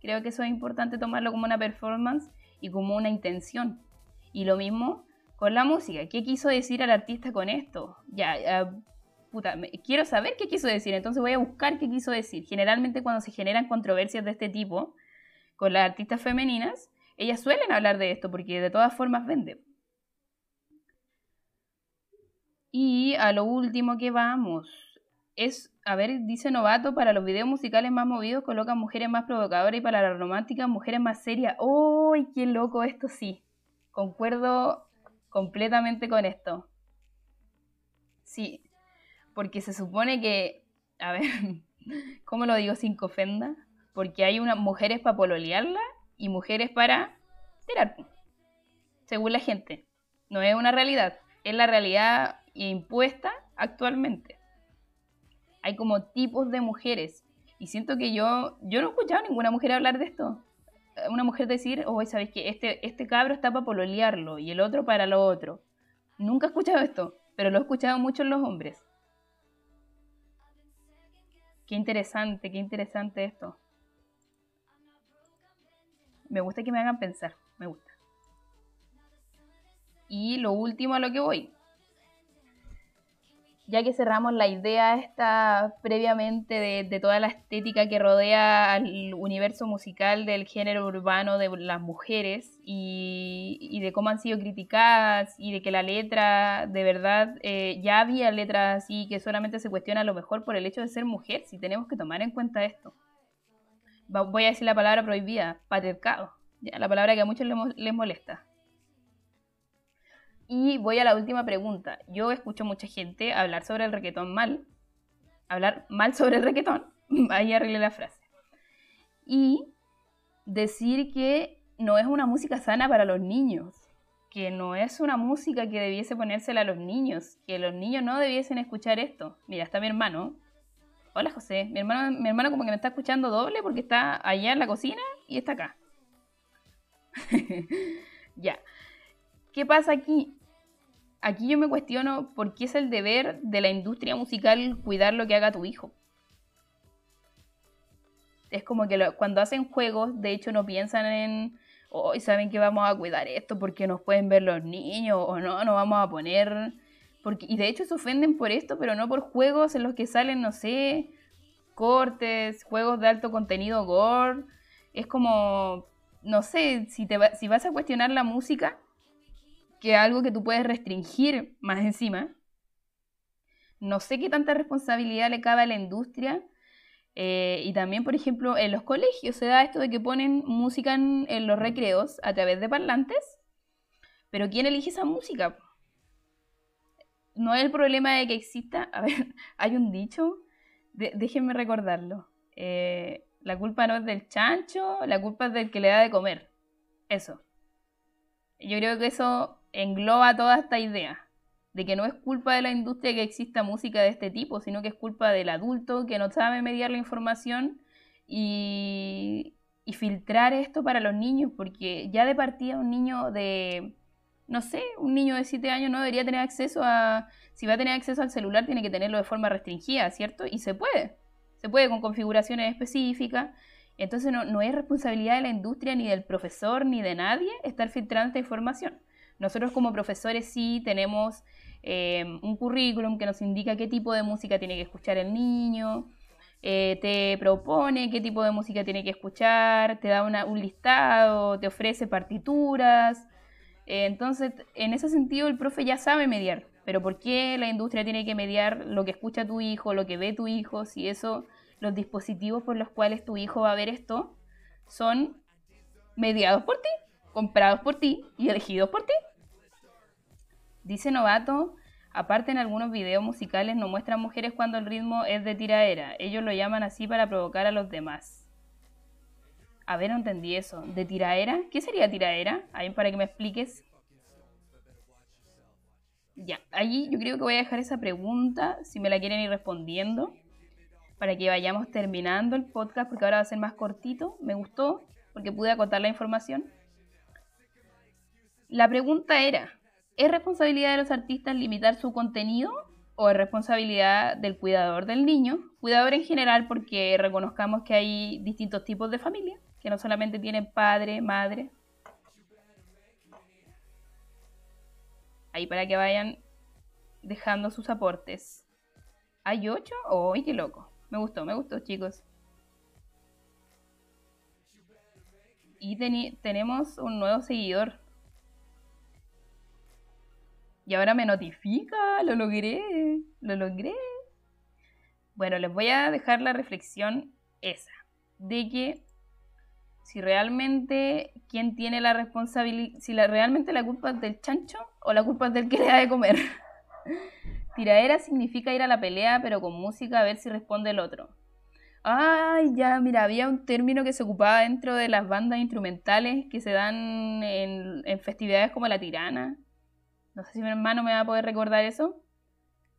Creo que eso es importante tomarlo como una performance y como una intención. Y lo mismo con la música. ¿Qué quiso decir el artista con esto? Ya, puta, quiero saber qué quiso decir, entonces voy a buscar qué quiso decir. Generalmente cuando se generan controversias de este tipo con las artistas femeninas, ellas suelen hablar de esto porque de todas formas venden. Y a lo último que vamos es, a ver, dice Novato, para los videos musicales más movidos colocan mujeres más provocadoras y para la romántica mujeres más serias. ¡Uy, qué loco esto sí! Concuerdo completamente con esto. Sí, porque se supone que, a ver, ¿cómo lo digo sin que ofenda? Porque hay unas mujeres para pololearla y mujeres para tirar, según la gente. No es una realidad, es la realidad impuesta actualmente. Hay como tipos de mujeres. Y siento que yo, yo no he escuchado a ninguna mujer hablar de esto. Una mujer decir, oh, ¿sabes qué? Este, este cabro está para pololearlo y el otro para lo otro. Nunca he escuchado esto, pero lo he escuchado mucho en los hombres. Qué interesante, qué interesante esto. Me gusta que me hagan pensar, me gusta. Y lo último a lo que voy, ya que cerramos la idea esta previamente de, toda la estética que rodea al universo musical del género urbano de las mujeres y, de cómo han sido criticadas y de que la letra, de verdad, eh, ya había letras así que solamente se cuestiona a lo mejor por el hecho de ser mujer, si tenemos que tomar en cuenta esto. Voy a decir la palabra prohibida, patriarcado, la palabra que a muchos les molesta. Y voy a la última pregunta. Yo escucho mucha gente hablar sobre el requetón mal. Hablar mal sobre el requetón. Ahí arreglé la frase. Y decir que no es una música sana para los niños. Que no es una música que debiese ponérsela a los niños. Que los niños no debiesen escuchar esto. Mira, está mi hermano. Hola José. Mi hermano, mi hermano como que me está escuchando doble porque está allá en la cocina y está acá. ya. ¿Qué pasa aquí? Aquí yo me cuestiono por qué es el deber de la industria musical cuidar lo que haga tu hijo. Es como que cuando hacen juegos, de hecho no piensan en, hoy saben que vamos a cuidar esto porque nos pueden ver los niños o no, no vamos a poner... Porque, y de hecho se ofenden por esto, pero no por juegos en los que salen, no sé, cortes, juegos de alto contenido gore. Es como, no sé, si, te si vas a cuestionar la música, que algo que tú puedes restringir más encima, no sé qué tanta responsabilidad le cabe a la industria. Eh, y también, por ejemplo, en los colegios se da esto de que ponen música en, los recreos a través de parlantes, pero ¿quién elige esa música? No es el problema de que exista, a ver, hay un dicho, déjenme recordarlo. Eh, la culpa no es del chancho, la culpa es del que le da de comer. Eso. Yo creo que eso engloba toda esta idea de que no es culpa de la industria que exista música de este tipo, sino que es culpa del adulto que no sabe mediar la información y, y filtrar esto para los niños, porque ya de partida un niño de, no sé, un niño de 7 años no debería tener acceso a, si va a tener acceso al celular tiene que tenerlo de forma restringida, ¿cierto? Y se puede, se puede con configuraciones específicas. Entonces no, no es responsabilidad de la industria, ni del profesor, ni de nadie estar filtrando esta información. Nosotros como profesores sí tenemos eh, un currículum que nos indica qué tipo de música tiene que escuchar el niño, eh, te propone qué tipo de música tiene que escuchar, te da un listado, te ofrece partituras. Eh, entonces, en ese sentido, el profe ya sabe mediar. Pero ¿por qué la industria tiene que mediar lo que escucha tu hijo, lo que ve tu hijo, si eso, los dispositivos por los cuales tu hijo va a ver esto, son mediados por ti, comprados por ti y elegidos por ti? Dice Novato, aparte en algunos videos musicales no muestran mujeres cuando el ritmo es de tiraera. Ellos lo llaman así para provocar a los demás. A ver, no entendí eso. ¿De tiraera? ¿Qué sería tiraera? Ahí para que me expliques. Ya, allí yo creo que voy a dejar esa pregunta, si me la quieren ir respondiendo, para que vayamos terminando el podcast, porque ahora va a ser más cortito. Me gustó, porque pude acotar la información. La pregunta era, ¿Es responsabilidad de los artistas limitar su contenido o es responsabilidad del cuidador del niño? Cuidador en general porque reconozcamos que hay distintos tipos de familia, que no solamente tienen padre, madre. Ahí para que vayan dejando sus aportes. ¿Hay ocho? ¡Uy, qué loco! Me gustó, me gustó, chicos. Y tenemos un nuevo seguidor. Y ahora me notifica, lo logré, lo logré. Bueno, les voy a dejar la reflexión esa, de que si realmente quién tiene la responsabilidad, si la, realmente la culpa es del chancho o la culpa es del que le da de comer. Tiraera significa ir a la pelea, pero con música a ver si responde el otro. Ay, ya, mira, había un término que se ocupaba dentro de las bandas instrumentales que se dan en, en festividades como la tirana, no sé si mi hermano me va a poder recordar eso.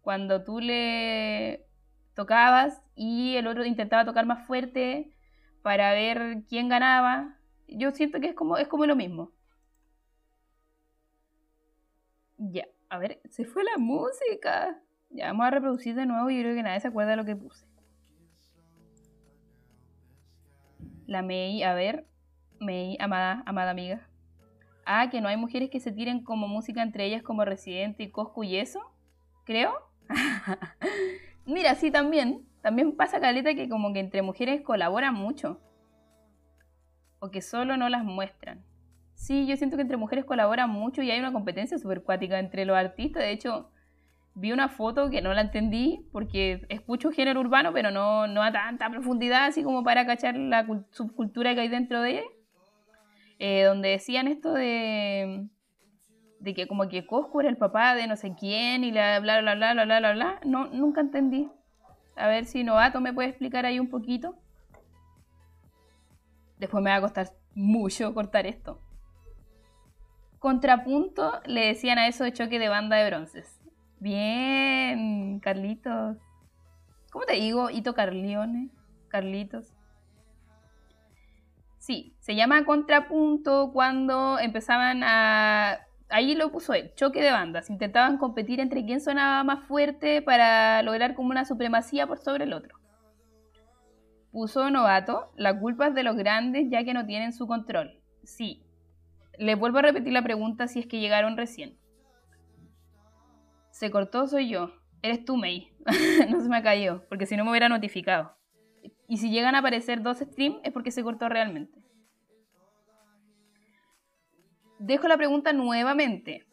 Cuando tú le tocabas y el otro intentaba tocar más fuerte para ver quién ganaba. Yo siento que es como, es como lo mismo. Ya, a ver, se fue la música. Ya, vamos a reproducir de nuevo y creo que nadie se acuerda de lo que puse. La May, a ver, May, amada, amada amiga. Ah, que no hay mujeres que se tiren como música entre ellas como Residente y Coscu y eso, creo. Mira, sí, también. También pasa, Caleta, que como que entre mujeres colaboran mucho. O que solo no las muestran. Sí, yo siento que entre mujeres colaboran mucho y hay una competencia súper cuática entre los artistas. De hecho, vi una foto que no la entendí porque escucho género urbano, pero no, no a tanta profundidad así como para cachar la subcultura que hay dentro de ella. Eh, donde decían esto de, de que como que Coscu era el papá de no sé quién y bla, bla, bla, bla, bla, bla, bla, bla. No, nunca entendí. A ver si Novato me puede explicar ahí un poquito. Después me va a costar mucho cortar esto. Contrapunto le decían a eso de choque de banda de bronces. Bien, Carlitos. ¿Cómo te digo? Ito Carlione. Carlitos. Sí, se llama contrapunto cuando empezaban a... Ahí lo puso él, choque de bandas. Intentaban competir entre quién sonaba más fuerte para lograr como una supremacía por sobre el otro. Puso novato, la culpa es de los grandes ya que no tienen su control. Sí. Le vuelvo a repetir la pregunta si es que llegaron recién. Se cortó, soy yo. Eres tú, May. no se me ha caído, porque si no me hubiera notificado. Y si llegan a aparecer dos streams es porque se cortó realmente. dejo la pregunta nuevamente.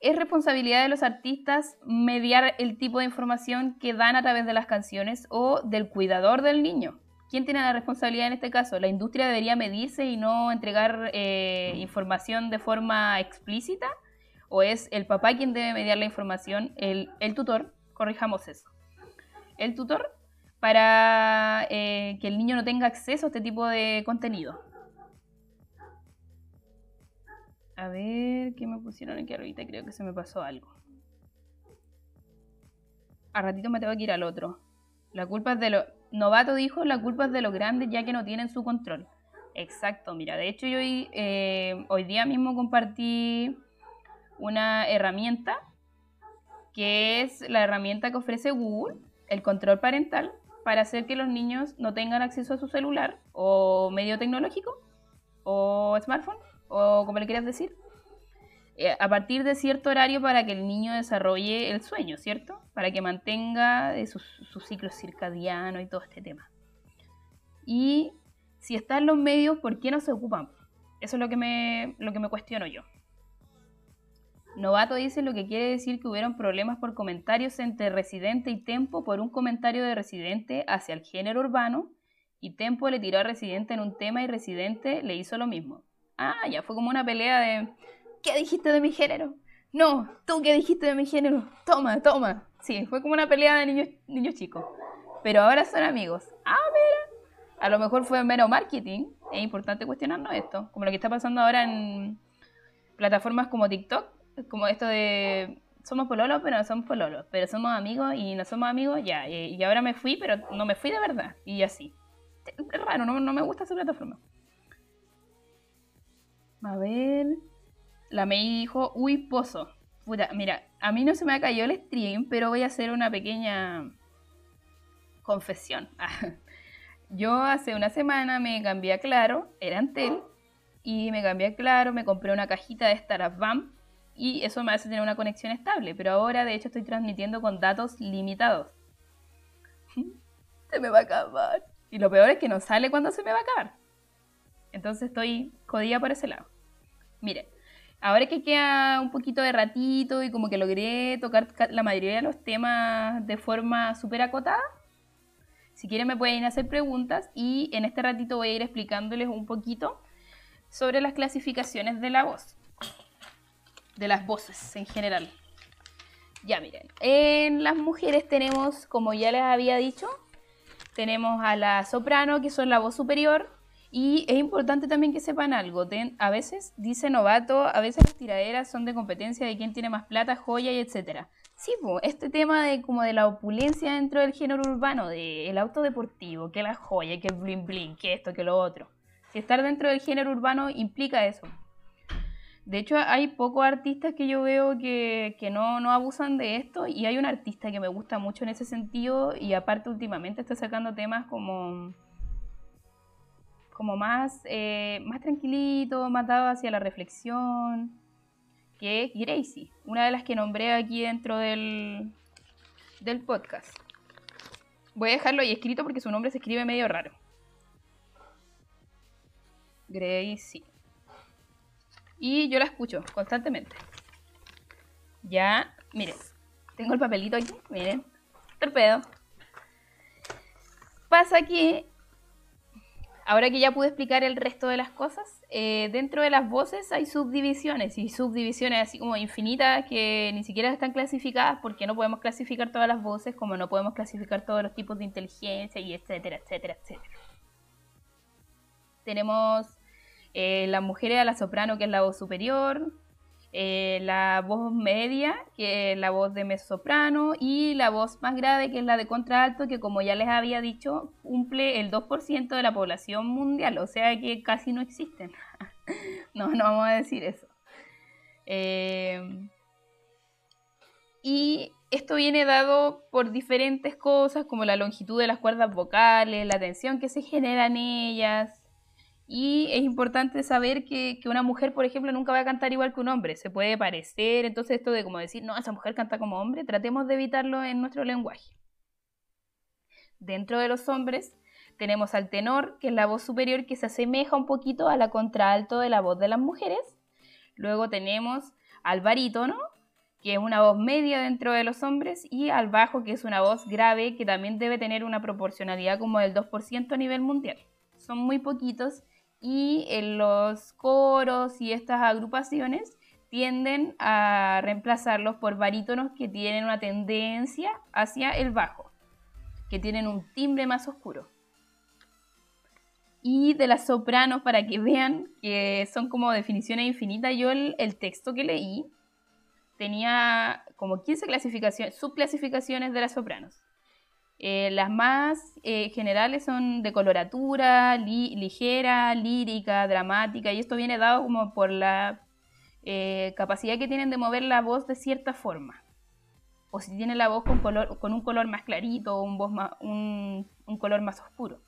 ¿Es responsabilidad de los artistas mediar el tipo de información que dan a través de las canciones o del cuidador del niño? ¿Quién tiene la responsabilidad en este caso? ¿La industria debería medirse y no entregar eh, información de forma explícita? ¿O es el papá quien debe mediar la información, el, tutor? Corrijamos eso. El tutor para eh, que el niño no tenga acceso a este tipo de contenido. A ver, ¿qué me pusieron aquí ahorita? Creo que se me pasó algo. A ratito me tengo que ir al otro. La culpa es de lo... Novato dijo, la culpa es de los grandes ya que no tienen su control. Exacto, mira, de hecho yo eh, hoy día mismo compartí una herramienta que es la herramienta que ofrece Google, el control parental, para hacer que los niños no tengan acceso a su celular o medio tecnológico o smartphone o como le quieras decir, eh, a partir de cierto horario para que el niño desarrolle el sueño, ¿cierto? Para que mantenga eh, su, su, ciclo circadiano y todo este tema. Y si está en los medios, ¿por qué no se ocupan? Eso es lo que me, lo que me cuestiono yo. Novato dice lo que quiere decir que hubieron problemas por comentarios entre Residente y Tempo por un comentario de Residente hacia el género urbano y Tempo le tiró a Residente en un tema y Residente le hizo lo mismo. Ah, ya fue como una pelea de ¿qué dijiste de mi género? No, tú qué dijiste de mi género. Toma, toma. Sí, fue como una pelea de niños, niños chicos. Pero ahora son amigos. Ah, mira. A lo mejor fue mero marketing. Es importante cuestionarnos esto. Como lo que está pasando ahora en plataformas como TikTok. Como esto de somos pololos, pero no somos pololos. Pero somos amigos y no somos amigos, ya. Y, ahora me fui, pero no me fui de verdad. Y así. Es raro, no, no me gusta esa plataforma. A ver. La May dijo, uy, pozo. Puta, mira, a mí no se me caído el stream, pero voy a hacer una pequeña confesión. Yo hace una semana me cambié a Claro, era Antel, y me cambié a Claro, me compré una cajita de Startup BAM, y eso me hace tener una conexión estable, pero ahora de hecho estoy transmitiendo con datos limitados. se me va a acabar. Y lo peor es que no sale cuando se me va a acabar. Entonces estoy jodida por ese lado. Miren, ahora que queda un poquito de ratito y como que logré tocar la mayoría de los temas de forma súper acotada, si quieren me pueden hacer preguntas y en este ratito voy a ir explicándoles un poquito sobre las clasificaciones de la voz, de las voces en general. Ya miren, en las mujeres tenemos, como ya les había dicho, tenemos a la soprano, que son la voz superior, y es importante también que sepan algo. a veces, dice Novato, a veces las tiraderas son de competencia de quién tiene más plata, joya y etcétera. Sí, este tema de como de la opulencia dentro del género urbano, del auto deportivo, que la joya, que el bling bling, que esto, que lo otro. Si estar dentro del género urbano implica eso. De hecho, hay pocos artistas que yo veo que, que no, no, abusan de esto y hay un artista que me gusta mucho en ese sentido y aparte últimamente está sacando temas como como más, eh, más tranquilito, más hacia la reflexión, que es Gracie, una de las que nombré aquí dentro del, del podcast. Voy a dejarlo ahí escrito porque su nombre se escribe medio raro. Gracie. Y yo la escucho constantemente. Ya, miren, tengo el papelito aquí, miren, torpedo. Pasa que ahora que ya pude explicar el resto de las cosas, eh, dentro de las voces hay subdivisiones y subdivisiones así como infinitas que ni siquiera están clasificadas porque no podemos clasificar todas las voces como no podemos clasificar todos los tipos de inteligencia y etcétera, etcétera, etcétera. Tenemos eh, las mujeres a la soprano que es la voz superior, eh, la voz media, que es la voz de soprano, y la voz más grave, que es la de contralto, que como ya les había dicho, cumple el 2% de la población mundial, o sea que casi no existen. no, no vamos a decir eso. Eh, y esto viene dado por diferentes cosas, como la longitud de las cuerdas vocales, la tensión que se genera en ellas, y es importante saber que, una mujer, por ejemplo, nunca va a cantar igual que un hombre. Se puede parecer. Entonces, esto de como decir, no, esa mujer canta como hombre, tratemos de evitarlo en nuestro lenguaje. Dentro de los hombres Tenemos al tenor, que es la voz superior que se asemeja un poquito a la contralto de la voz de las mujeres. Luego tenemos al barítono, que es una voz media dentro de los hombres, y al bajo, que es una voz grave, que también debe tener una proporcionalidad como del 2% a nivel mundial. Son muy poquitos y en los coros y estas agrupaciones tienden a reemplazarlos por barítonos que tienen una tendencia hacia el bajo, que tienen un timbre más oscuro. Y de las sopranos, para que vean que son como definiciones infinitas, yo el, texto que leí tenía como 15 clasificaciones, subclasificaciones de las sopranos. Eh, las más eh, generales son de coloratura, ligera, lírica, dramática, y esto viene dado como por la eh, capacidad que tienen de mover la voz de cierta forma. O si tienen la voz con, color, con un color más clarito o un, voz un, un color más oscuro.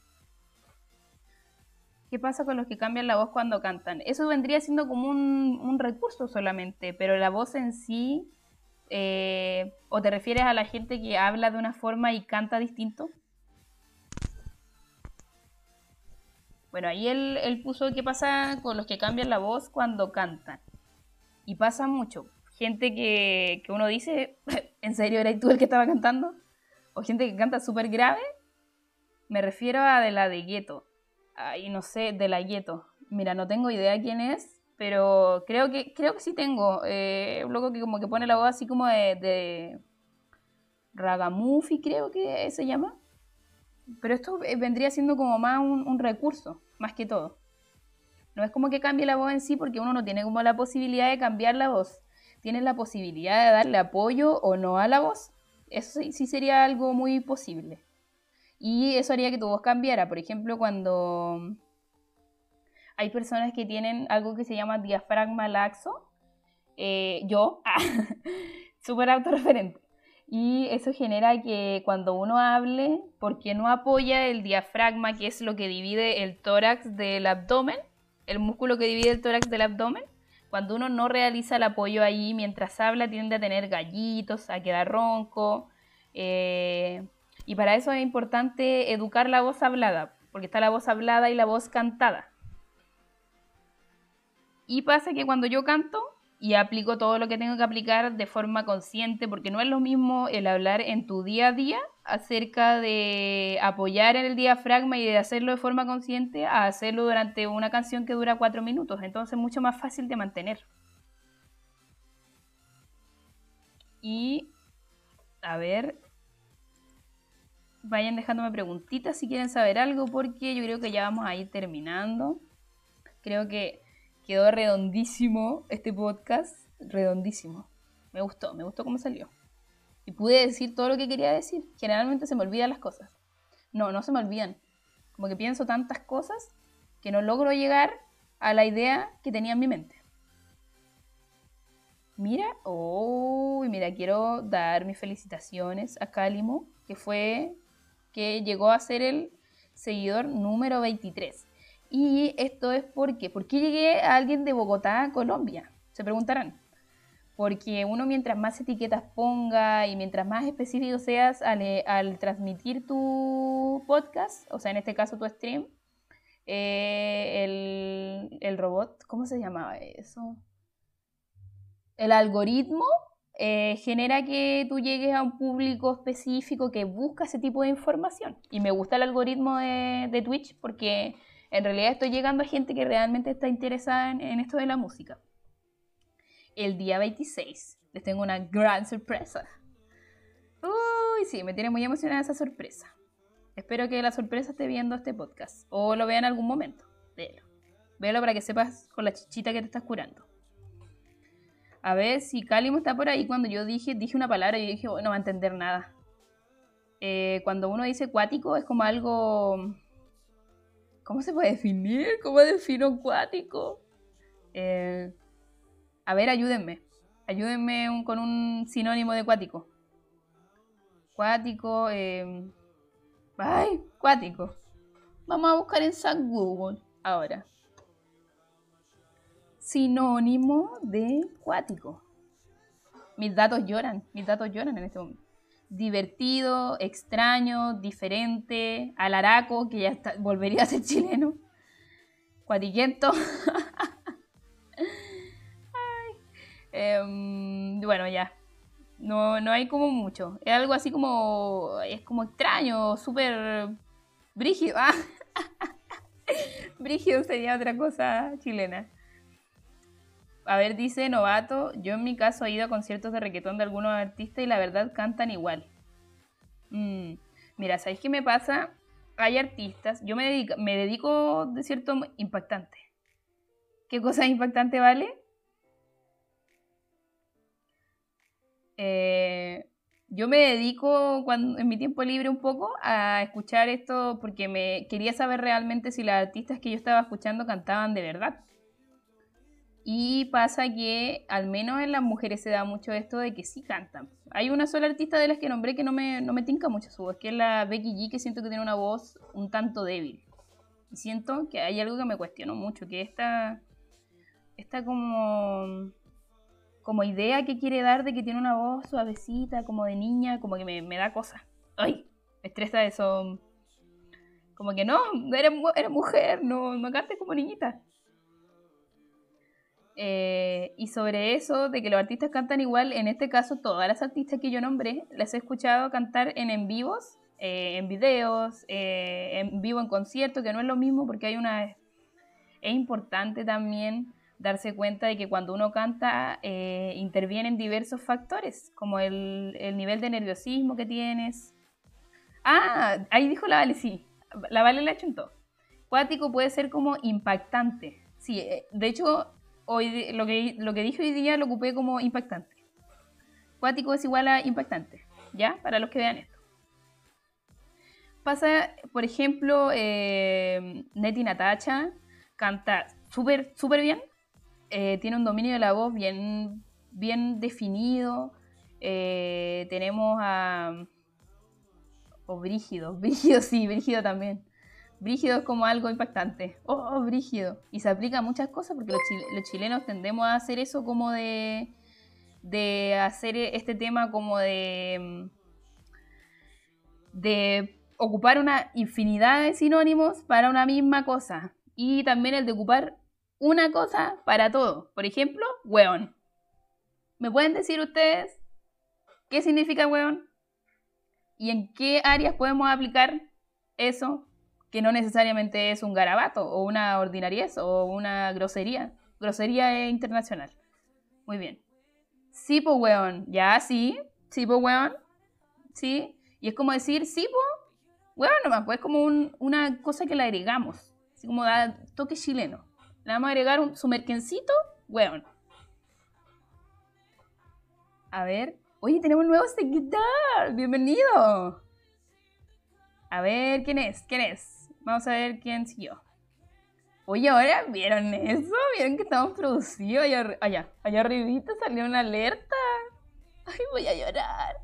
¿Qué pasa con los que cambian la voz cuando cantan? Eso vendría siendo como un, recurso solamente, pero la voz en sí, eh, ¿o te refieres a la gente que habla de una forma y canta distinto? Bueno, ahí él, puso qué pasa con los que cambian la voz cuando cantan. Y pasa mucho. Gente que, que uno dice, ¿en serio eres tú el que estaba cantando? O gente que canta súper grave. Me refiero a de la de Gueto Ay, no sé, de la Yeto. Mira, no tengo idea quién es, pero creo que, creo que sí tengo. Eh, un loco que como que pone la voz así como de, de creo que se llama. Pero esto vendría siendo como más un, recurso, más que todo. No es como que cambie la voz en sí, porque uno no tiene como la posibilidad de cambiar la voz. Tienes la posibilidad de darle apoyo o no a la voz. Eso sí sería algo muy posible. Y eso haría que tu voz cambiara. Por ejemplo, cuando hay personas que tienen algo que se llama diafragma laxo, eh, yo, súper autorreferente. Y eso genera que cuando uno hable, porque no apoya el diafragma, que es lo que divide el tórax del abdomen, el músculo que divide el tórax del abdomen, cuando uno no realiza el apoyo ahí mientras habla, tiende a tener gallitos, a quedar ronco. Eh, y para eso es importante educar la voz hablada, porque está la voz hablada y la voz cantada. Y pasa que cuando yo canto y aplico todo lo que tengo que aplicar de forma consciente, porque no es lo mismo el hablar en tu día a día acerca de apoyar en el diafragma y de hacerlo de forma consciente a hacerlo durante una canción que dura cuatro minutos. Entonces es mucho más fácil de mantener. Y, a ver, vayan dejándome preguntitas si quieren saber algo, porque yo creo que ya vamos a ir terminando. Creo que quedó redondísimo este podcast, redondísimo. Me gustó, me gustó cómo salió. Y pude decir todo lo que quería decir. Generalmente se me olvidan las cosas. No, no se me olvidan. Como que pienso tantas cosas que no logro llegar a la idea que tenía en mi mente. Mira, oh, mira, quiero dar mis felicitaciones a Cálimo, que fue que llegó a ser el seguidor número 23. Y esto es porque, ¿por qué llegué a alguien de Bogotá, a Colombia? Se preguntarán. Porque uno mientras más etiquetas ponga y mientras más específico seas al, eh, transmitir tu podcast, o sea, en este caso tu stream, eh, el, el robot, ¿cómo se llamaba eso? El algoritmo eh, genera que tú llegues a un público específico que busca ese tipo de información. Y me gusta el algoritmo de, Twitch porque en realidad estoy llegando a gente que realmente está interesada en, esto de la música. El día 26 les tengo una gran sorpresa. Uy, sí, me tiene muy emocionada esa sorpresa. Espero que la sorpresa esté viendo este podcast o lo vea en algún momento. Véelo. Véelo para que sepas con la chichita que te estás curando a ver si Cálimo está por ahí. Cuando yo dije, dije una palabra, y dije, no va a entender nada. Eh, cuando uno dice cuático es como algo... ¿Cómo se puede definir? ¿Cómo defino cuático? Eh, a ver, ayúdenme. Ayúdenme con un sinónimo de cuático. Cuático. Eh... Ay, cuático. Vamos a buscar en San Google ahora sinónimo de cuático. Mis datos lloran, mis datos lloran en este momento. Divertido, extraño, diferente, alaraco, que ya volvería a ser chileno, cuadillento. Em, bueno, ya. No, no hay como mucho. Es algo así como. Es como extraño, súper brígido. Brígido sería otra cosa chilena. A ver, dice Novato, yo en mi caso he ido a conciertos de reggaetón de algunos artistas y la verdad cantan igual. Mm, mira, ¿sabéis qué me pasa? Hay artistas, yo me dedico, me dedico de cierto impactante. ¿Qué cosa impactante, vale? Eh, yo me dedico cuando, en mi tiempo libre un poco a escuchar esto porque me quería saber realmente si las artistas que yo estaba escuchando cantaban de verdad. Y pasa que al menos en las mujeres se da mucho esto de que sí cantan. Hay una sola artista de las que nombré que no me, no me tinca mucho su voz, que es la Becky G, que siento que tiene una voz un tanto débil. Y siento que hay algo que me cuestiono mucho, que esta, esta como, como idea que quiere dar de que tiene una voz suavecita, como de niña, como que me, me da cosas. ¡Ay! Me estresa eso. Como que no, eres, eres mujer, no, no cantes como niñita. Eh, y sobre eso, de que los artistas cantan igual, en este caso todas las artistas que yo nombré, las he escuchado cantar en en vivos, eh, en videos, eh, en vivo en conciertos, que no es lo mismo porque hay una... Es importante también darse cuenta de que cuando uno canta intervienen diversos factores, como el, el, nivel de nerviosismo que tienes. Ah, ahí dijo la Vale, sí, la Vale la todo Cuático puede ser como impactante. Sí, de hecho hoy, lo, que, lo que dije hoy día lo ocupé como impactante. Cuático es igual a impactante, ¿ya? Para los que vean esto. Pasa, por ejemplo, eh, Neti Natacha canta súper, súper bien. Eh, tiene un dominio de la voz bien, bien definido. Eh, tenemos a... O Brígido, Brígido sí, Brígido también. Brígido es como algo impactante. Oh, brígido. Y se aplica a muchas cosas porque los, chilenos tendemos a hacer eso como de, de hacer este tema como de, de ocupar una infinidad de sinónimos para una misma cosa. Y también el de ocupar una cosa para todo. Por ejemplo, weón. ¿Me pueden decir ustedes qué significa weón? ¿Y en qué áreas podemos aplicar eso? Que no necesariamente es un garabato o una ordinariez o una grosería. Grosería internacional. Muy bien. Sí, po, weón. Ya, sí. Sí, weón. Sí. Y es como decir, sí, po, weón nomás. Pues es como una cosa que le agregamos. Así como da toque chileno. Le vamos a agregar un, su merquencito, weón. A ver. Oye, tenemos un nuevo seguidor. Bienvenido. A ver, ¿quién es? ¿Quién es? Vamos a ver quién siguió. Oye, ahora vieron eso, vieron que estamos producidos. Allá, allá, allá arribita salió una alerta. Ay, voy a llorar.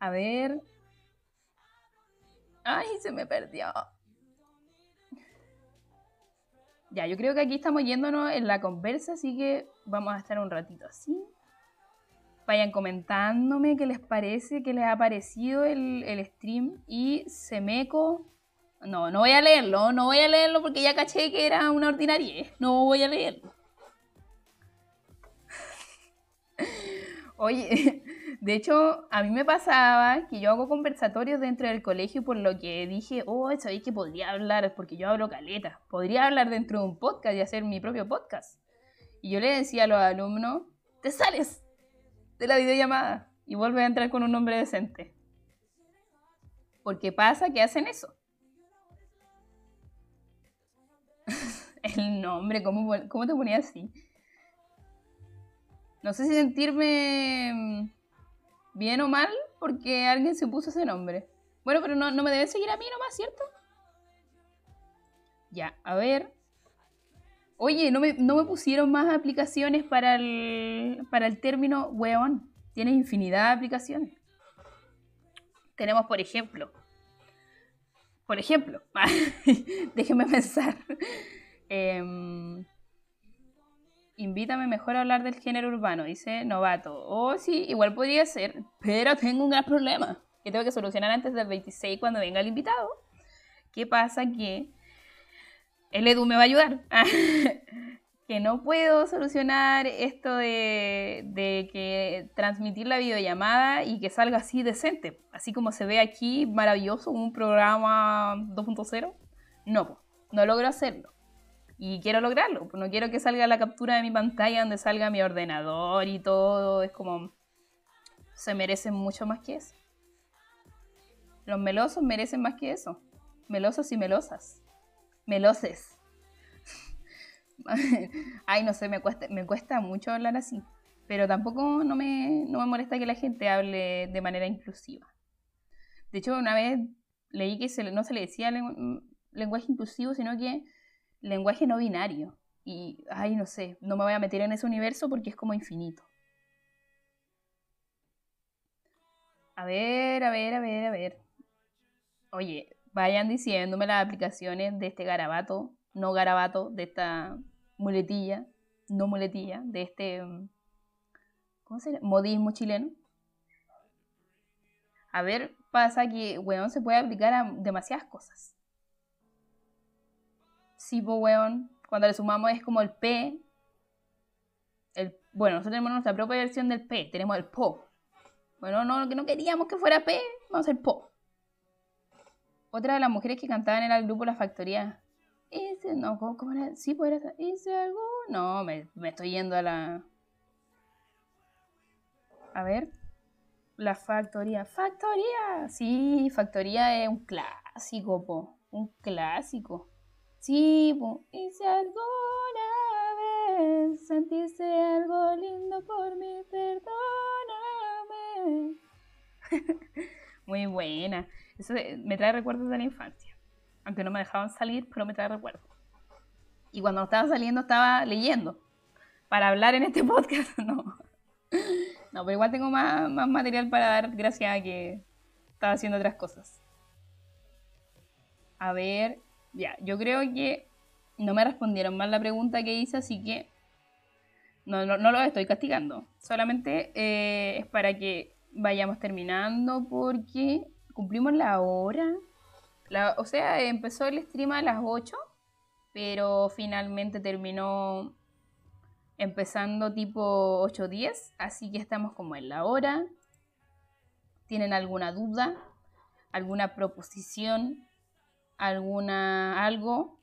A ver. Ay, se me perdió. Ya, yo creo que aquí estamos yéndonos en la conversa, así que vamos a estar un ratito así. Vayan comentándome qué les parece, qué les ha parecido el, stream. Y Semeco. No, no voy a leerlo, no voy a leerlo porque ya caché que era una ordinaria. No voy a leerlo. Oye, de hecho, a mí me pasaba que yo hago conversatorios dentro del colegio por lo que dije, oh, sabéis que podría hablar, porque yo hablo caleta. Podría hablar dentro de un podcast y hacer mi propio podcast. Y yo le decía a los alumnos, te sales, de la videollamada y vuelve a entrar con un nombre decente. Porque pasa que hacen eso. El nombre, ¿cómo, ¿cómo te ponía así? No sé si sentirme mm, bien o mal porque alguien se puso ese nombre. Bueno, pero no, no me debe seguir a mí nomás, ¿cierto? Ya, a ver. Oye, no me, pusieron más aplicaciones para el, para el término weón. Tienes infinidad de aplicaciones. Tenemos, por ejemplo, por ejemplo, déjenme pensar. Em, invítame mejor a hablar del género urbano, dice novato. Oh, sí, igual podría ser, pero tengo un gran problema que tengo que solucionar antes del 26 cuando venga el invitado. ¿Qué pasa? Que el Edu me va a ayudar. que no puedo solucionar esto de, de, que transmitir la videollamada y que salga así decente, así como se ve aquí, maravilloso, un programa 2.0. No, no logro hacerlo. Y quiero lograrlo, no quiero que salga la captura de mi pantalla donde salga mi ordenador y todo, es como... Se merecen mucho más que eso. Los melosos merecen más que eso. Melosos y melosas. Meloses. Ay, no sé, me cuesta, me cuesta mucho hablar así. Pero tampoco no me, no me molesta que la gente hable de manera inclusiva. De hecho, una vez leí que no se le decía lenguaje inclusivo, sino que lenguaje no binario. Y, ay, no sé, no me voy a meter en ese universo porque es como infinito. A ver, a ver, a ver, a ver. Oye, vayan diciéndome las aplicaciones de este garabato, no garabato, de esta muletilla, no muletilla, de este, mm, ¿cómo se llama? Modismo chileno. A ver, pasa que, weón, se puede aplicar a demasiadas cosas. Sí, pues, weón, cuando le sumamos es como el P. El, bueno, nosotros tenemos nuestra propia versión del P, tenemos el PO. Bueno, no, que no queríamos que fuera P, vamos a hacer PO. Otra de las mujeres que cantaban era el grupo La Factoría. Ese, no, ¿cómo, era? Sí, pues era. ¿Hice algo? No, me, estoy yendo a la. A ver. La Factoría. ¡Factoría! Sí, Factoría es un clásico, po. Un clásico. Sí, po. Hice alguna vez. Sentiste algo lindo por mí, perdóname. Muy buena. Eso me trae recuerdos de la infancia. Aunque no me dejaban salir, pero me trae recuerdos. Y cuando estaba saliendo estaba leyendo. Para hablar en este podcast, no. No, pero igual tengo más, más material para dar gracias a que estaba haciendo otras cosas. A ver, ya, yo creo que no me respondieron mal la pregunta que hice, así que no, no, no lo estoy castigando. Solamente eh, es para que vayamos terminando porque cumplimos la hora. o sea, empezó el stream a las 8, pero finalmente terminó empezando tipo 8.10, así que estamos como en la hora. ¿Tienen alguna duda? ¿Alguna proposición? ¿Alguna algo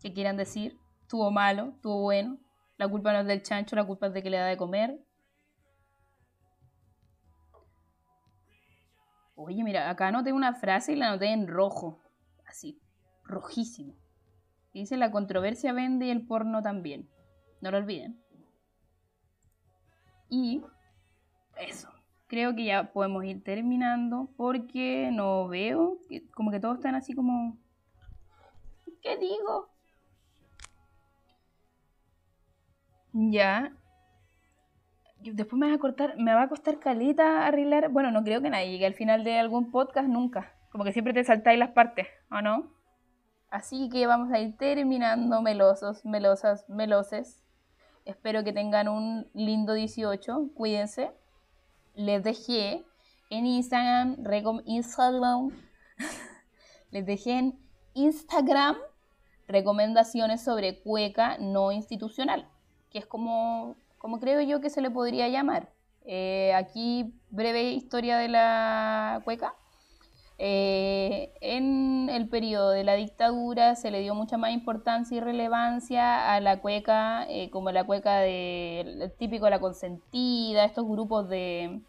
que quieran decir? ¿Tuvo malo? ¿Tuvo bueno? La culpa no es del chancho, la culpa es de que le da de comer. Oye, mira, acá anoté una frase y la anoté en rojo. Así, rojísimo. dice, la controversia vende y el porno también. No lo olviden. Y eso. Creo que ya podemos ir terminando porque no veo, como que todos están así como... ¿Qué digo? Ya, después me va a cortar, me va a costar caleta arreglar. Bueno, no creo que nadie llegue al final de algún podcast nunca. Como que siempre te saltáis las partes, ¿o no? Así que vamos a ir terminando, melosos, melosas, meloses. Espero que tengan un lindo 18. Cuídense. Les dejé en Instagram, Instagram. Les dejé en Instagram recomendaciones sobre cueca no institucional, que es como como creo yo que se le podría llamar. Eh, aquí, breve historia de la cueca. Eh, en el periodo de la dictadura se le dio mucha más importancia y relevancia a la cueca, eh, como la cueca de típico La Consentida, estos grupos de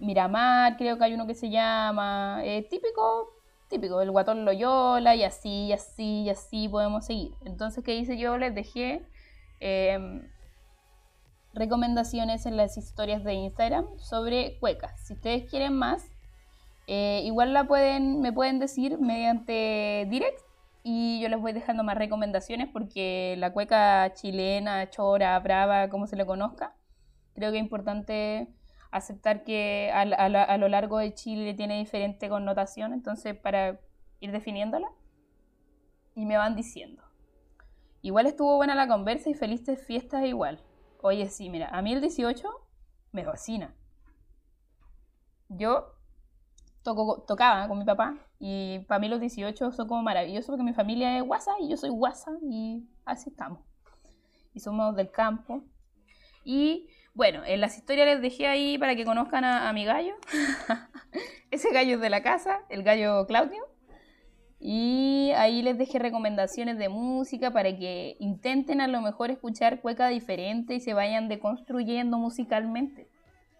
Miramar, creo que hay uno que se llama, típico, típico, el Guatón Loyola, y así, y así, y así podemos seguir. Entonces, ¿qué hice yo? Les dejé Em, recomendaciones en las historias de Instagram sobre cuecas. Si ustedes quieren más, eh, igual la pueden, me pueden decir mediante direct y yo les voy dejando más recomendaciones porque la cueca chilena, chora, brava, como se le conozca, creo que es importante aceptar que a, a lo largo de Chile tiene diferente connotación, entonces para ir definiéndola y me van diciendo. Igual estuvo buena la conversa y felices fiestas igual. Oye, sí, mira, a mí el 18 me fascina. Yo toco, tocaba con mi papá y para mí los 18 son como maravillosos porque mi familia es guasa y yo soy guasa y así estamos. Y somos del campo. Y bueno, en las historias les dejé ahí para que conozcan a, a mi gallo. Ese gallo es de la casa, el gallo Claudio. Y ahí les dejé recomendaciones de música para que intenten a lo mejor escuchar cueca diferente y se vayan deconstruyendo musicalmente.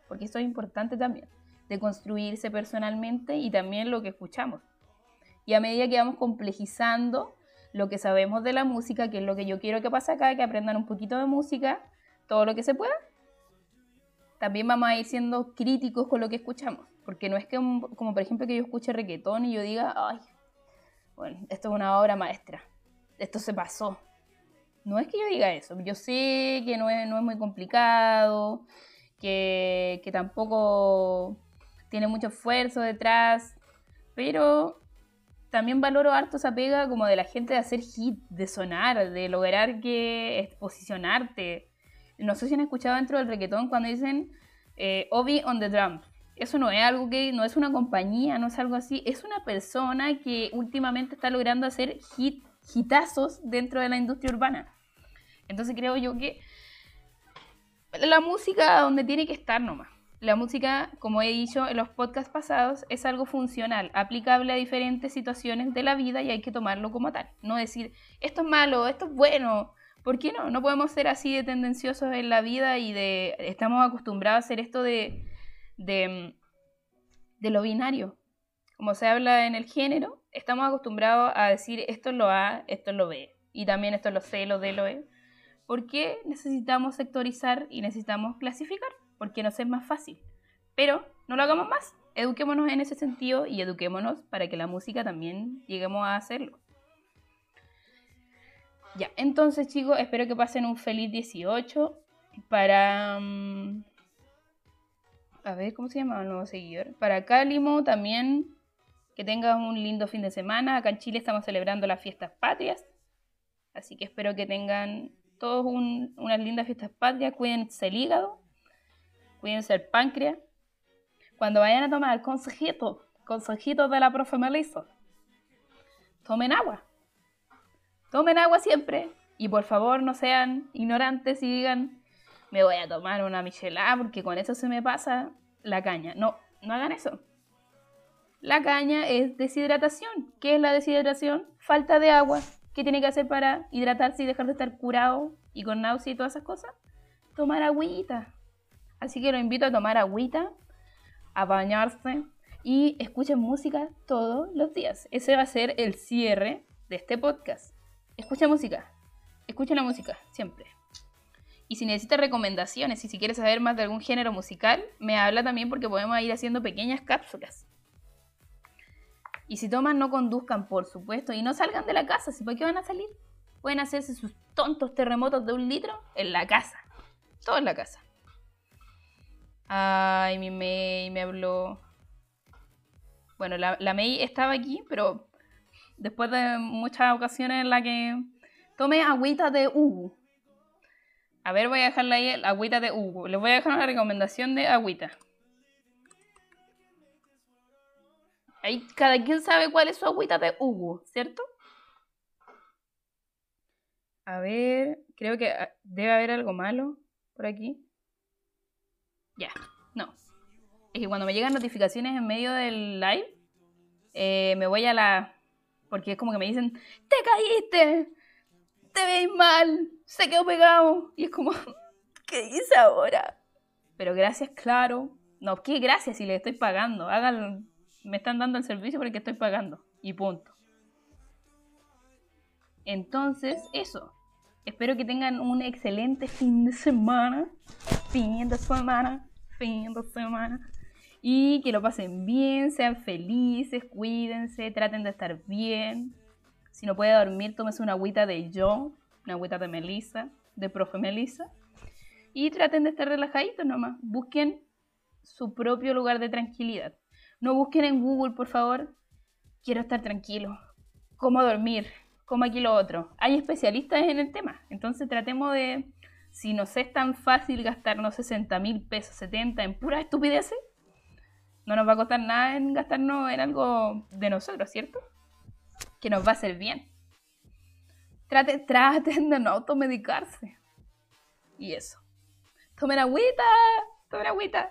Porque esto es importante también, deconstruirse personalmente y también lo que escuchamos. Y a medida que vamos complejizando lo que sabemos de la música, que es lo que yo quiero que pase acá, que aprendan un poquito de música, todo lo que se pueda, también vamos a ir siendo críticos con lo que escuchamos. Porque no es que, como por ejemplo, que yo escuche reggaetón y yo diga, ay, bueno, esto es una obra maestra, esto se pasó. No es que yo diga eso, yo sé que no es, no es muy complicado, que, que tampoco tiene mucho esfuerzo detrás, pero también valoro harto esa pega como de la gente de hacer hit, de sonar, de lograr que posicionarte. No sé si han escuchado dentro del reggaetón cuando dicen eh, Obi on the drum. Eso no es algo que, no es una compañía, no es algo así, es una persona que últimamente está logrando hacer hit, hitazos dentro de la industria urbana. Entonces creo yo que la música donde tiene que estar nomás. La música, como he dicho en los podcasts pasados, es algo funcional, aplicable a diferentes situaciones de la vida y hay que tomarlo como tal. No decir, esto es malo, esto es bueno. ¿Por qué no? No podemos ser así de tendenciosos en la vida y de... Estamos acostumbrados a hacer esto de de, de lo binario. Como se habla en el género, estamos acostumbrados a decir esto es lo A, esto es lo B, y también esto es lo C, lo D, lo E. ¿Por qué necesitamos sectorizar y necesitamos clasificar? Porque nos es más fácil. Pero no lo hagamos más. Eduquémonos en ese sentido y eduquémonos para que la música también lleguemos a hacerlo. Ya, entonces chicos, espero que pasen un feliz 18 para... Mm, a ver, ¿cómo se llama el nuevo seguidor? Para Cálimo también, que tengas un lindo fin de semana. Acá en Chile estamos celebrando las fiestas patrias. Así que espero que tengan todos unas lindas fiestas patrias. Cuídense el hígado, cuídense el páncreas. Cuando vayan a tomar consejito, consejitos de la profe Melissa, tomen agua. Tomen agua siempre. Y por favor no sean ignorantes y digan, me voy a tomar una michelada porque con eso se me pasa la caña. No, no hagan eso. La caña es deshidratación. ¿Qué es la deshidratación? Falta de agua. ¿Qué tiene que hacer para hidratarse y dejar de estar curado y con náusea y todas esas cosas? Tomar agüita. Así que lo invito a tomar agüita, a bañarse y escuchen música todos los días. Ese va a ser el cierre de este podcast. Escucha música. Escucha la música, siempre. Y si necesitas recomendaciones y si quieres saber más de algún género musical, me habla también porque podemos ir haciendo pequeñas cápsulas. Y si toman, no conduzcan, por supuesto, y no salgan de la casa, ¿si por qué van a salir? Pueden hacerse sus tontos terremotos de un litro en la casa. Todo en la casa. Ay, mi May me habló. Bueno, la, la May estaba aquí, pero después de muchas ocasiones en las que tomé agüita de Hugo. A ver, voy a dejarle ahí la agüita de Hugo. Les voy a dejar una recomendación de agüita. Ahí cada quien sabe cuál es su agüita de Hugo, ¿cierto? A ver, creo que ah, debe haber algo malo por aquí. Ya, no. Es que cuando me llegan notificaciones en medio del live, eh, me voy a la... Porque es como que me dicen, ¡te caíste! Te veis mal, se quedó pegado. Y es como, ¿qué dice ahora? Pero gracias, claro. No, ¿qué gracias si le estoy pagando? Hagan, me están dando el servicio porque estoy pagando. Y punto. Entonces, eso. Espero que tengan un excelente fin de semana. Fin de semana. Fin de semana. Y que lo pasen bien, sean felices, cuídense, traten de estar bien. Si no puede dormir, tómese una agüita de yo, una agüita de Melissa, de profe Melissa. Y traten de estar relajaditos nomás. Busquen su propio lugar de tranquilidad. No busquen en Google, por favor. Quiero estar tranquilo. ¿Cómo dormir? como aquí lo otro. Hay especialistas en el tema, entonces tratemos de, si nos es tan fácil gastarnos 60 mil pesos, 70 en pura estupideces, no nos va a costar nada en gastarnos en algo de nosotros, ¿cierto? Que nos va a hacer bien. Traten, traten de no automedicarse. Y eso. Tomen agüita, tomen agüita.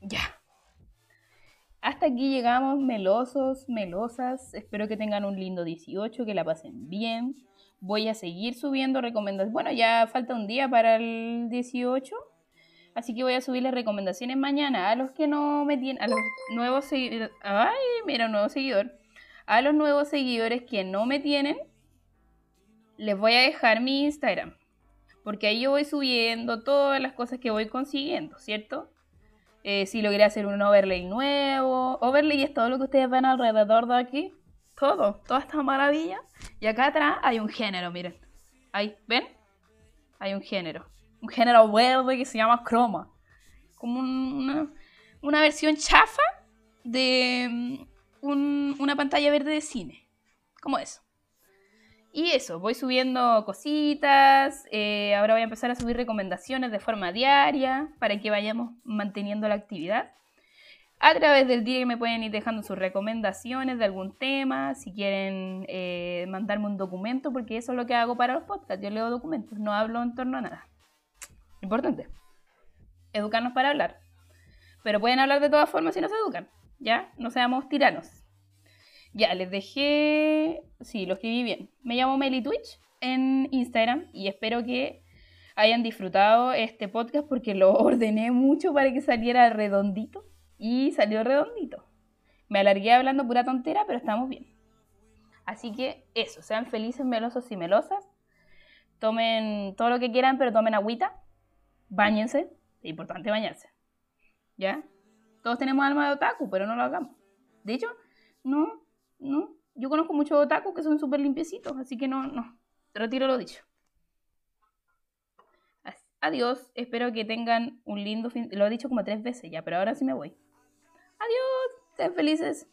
Ya. Hasta aquí llegamos, melosos, melosas. Espero que tengan un lindo 18, que la pasen bien. Voy a seguir subiendo recomendaciones. Bueno, ya falta un día para el 18. Así que voy a subir las recomendaciones mañana a los que no me tienen, a los nuevos seguidores. Ay, mira, nuevo seguidor. A los nuevos seguidores que no me tienen, les voy a dejar mi Instagram. Porque ahí yo voy subiendo todas las cosas que voy consiguiendo, ¿cierto? Eh, si logré hacer un overlay nuevo. Overlay es todo lo que ustedes ven alrededor de aquí. Todo, toda esta maravilla. Y acá atrás hay un género, miren. Ahí, ¿ven? Hay un género. Un género verde que se llama croma. Como una, una versión chafa de mm, una pantalla verde de cine. Como eso. Y eso, voy subiendo cositas, eh, ahora voy a empezar a subir recomendaciones de forma diaria para que vayamos manteniendo la actividad. A través del día me pueden ir dejando sus recomendaciones de algún tema, si quieren eh, mandarme un documento, porque eso es lo que hago para los podcasts, yo leo documentos, no hablo en torno a nada. Importante, educarnos para hablar. Pero pueden hablar de todas formas si no se educan, ¿ya? No seamos tiranos. Ya, les dejé. Sí, lo escribí bien. Me llamo Meli Twitch en Instagram y espero que hayan disfrutado este podcast porque lo ordené mucho para que saliera redondito y salió redondito. Me alargué hablando pura tontera, pero estamos bien. Así que eso, sean felices, melosos y melosas. Tomen todo lo que quieran, pero tomen agüita. Báñense. Es importante bañarse. ¿Ya? Todos tenemos alma de otaku, pero no lo hagamos. De hecho, no, no, yo conozco muchos otakus que son súper limpiecitos, así que no, no, retiro lo dicho. Adiós, espero que tengan un lindo fin. Lo he dicho como tres veces ya, pero ahora sí me voy. Adiós, sean felices.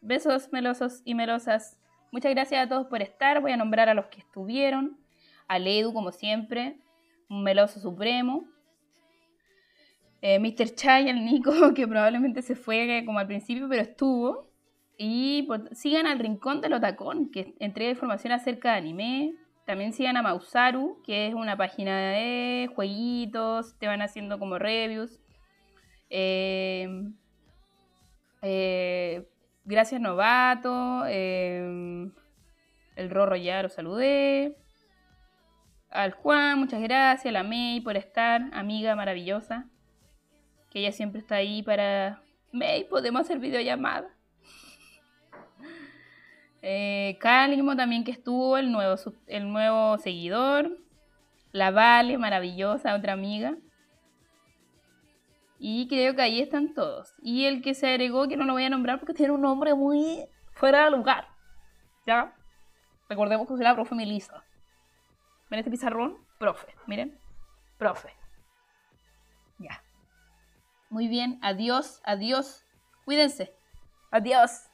Besos melosos y melosas. Muchas gracias a todos por estar. Voy a nombrar a los que estuvieron. A Ledu, como siempre. Un meloso supremo. Eh, Mr. Chai, el Nico, que probablemente se fue como al principio, pero estuvo. Y sigan al Rincón del Otacón, que entrega información acerca de anime. También sigan a Mausaru, que es una página de jueguitos, te van haciendo como reviews. Em, eh, gracias Novato, em, el Rorro ya lo saludé. Al Juan, muchas gracias. A la May por estar, amiga maravillosa. Que ella siempre está ahí para... May, podemos hacer videollamada. Eh, también que estuvo, el nuevo, el nuevo seguidor. La Vale, maravillosa, otra amiga. Y creo que ahí están todos. Y el que se agregó, que no lo voy a nombrar porque tiene un nombre muy fuera de lugar. ¿Ya? Recordemos que es la profe Melissa. ¿Ven este pizarrón? Profe, miren. Profe. Ya. Muy bien, adiós, adiós. Cuídense. Adiós.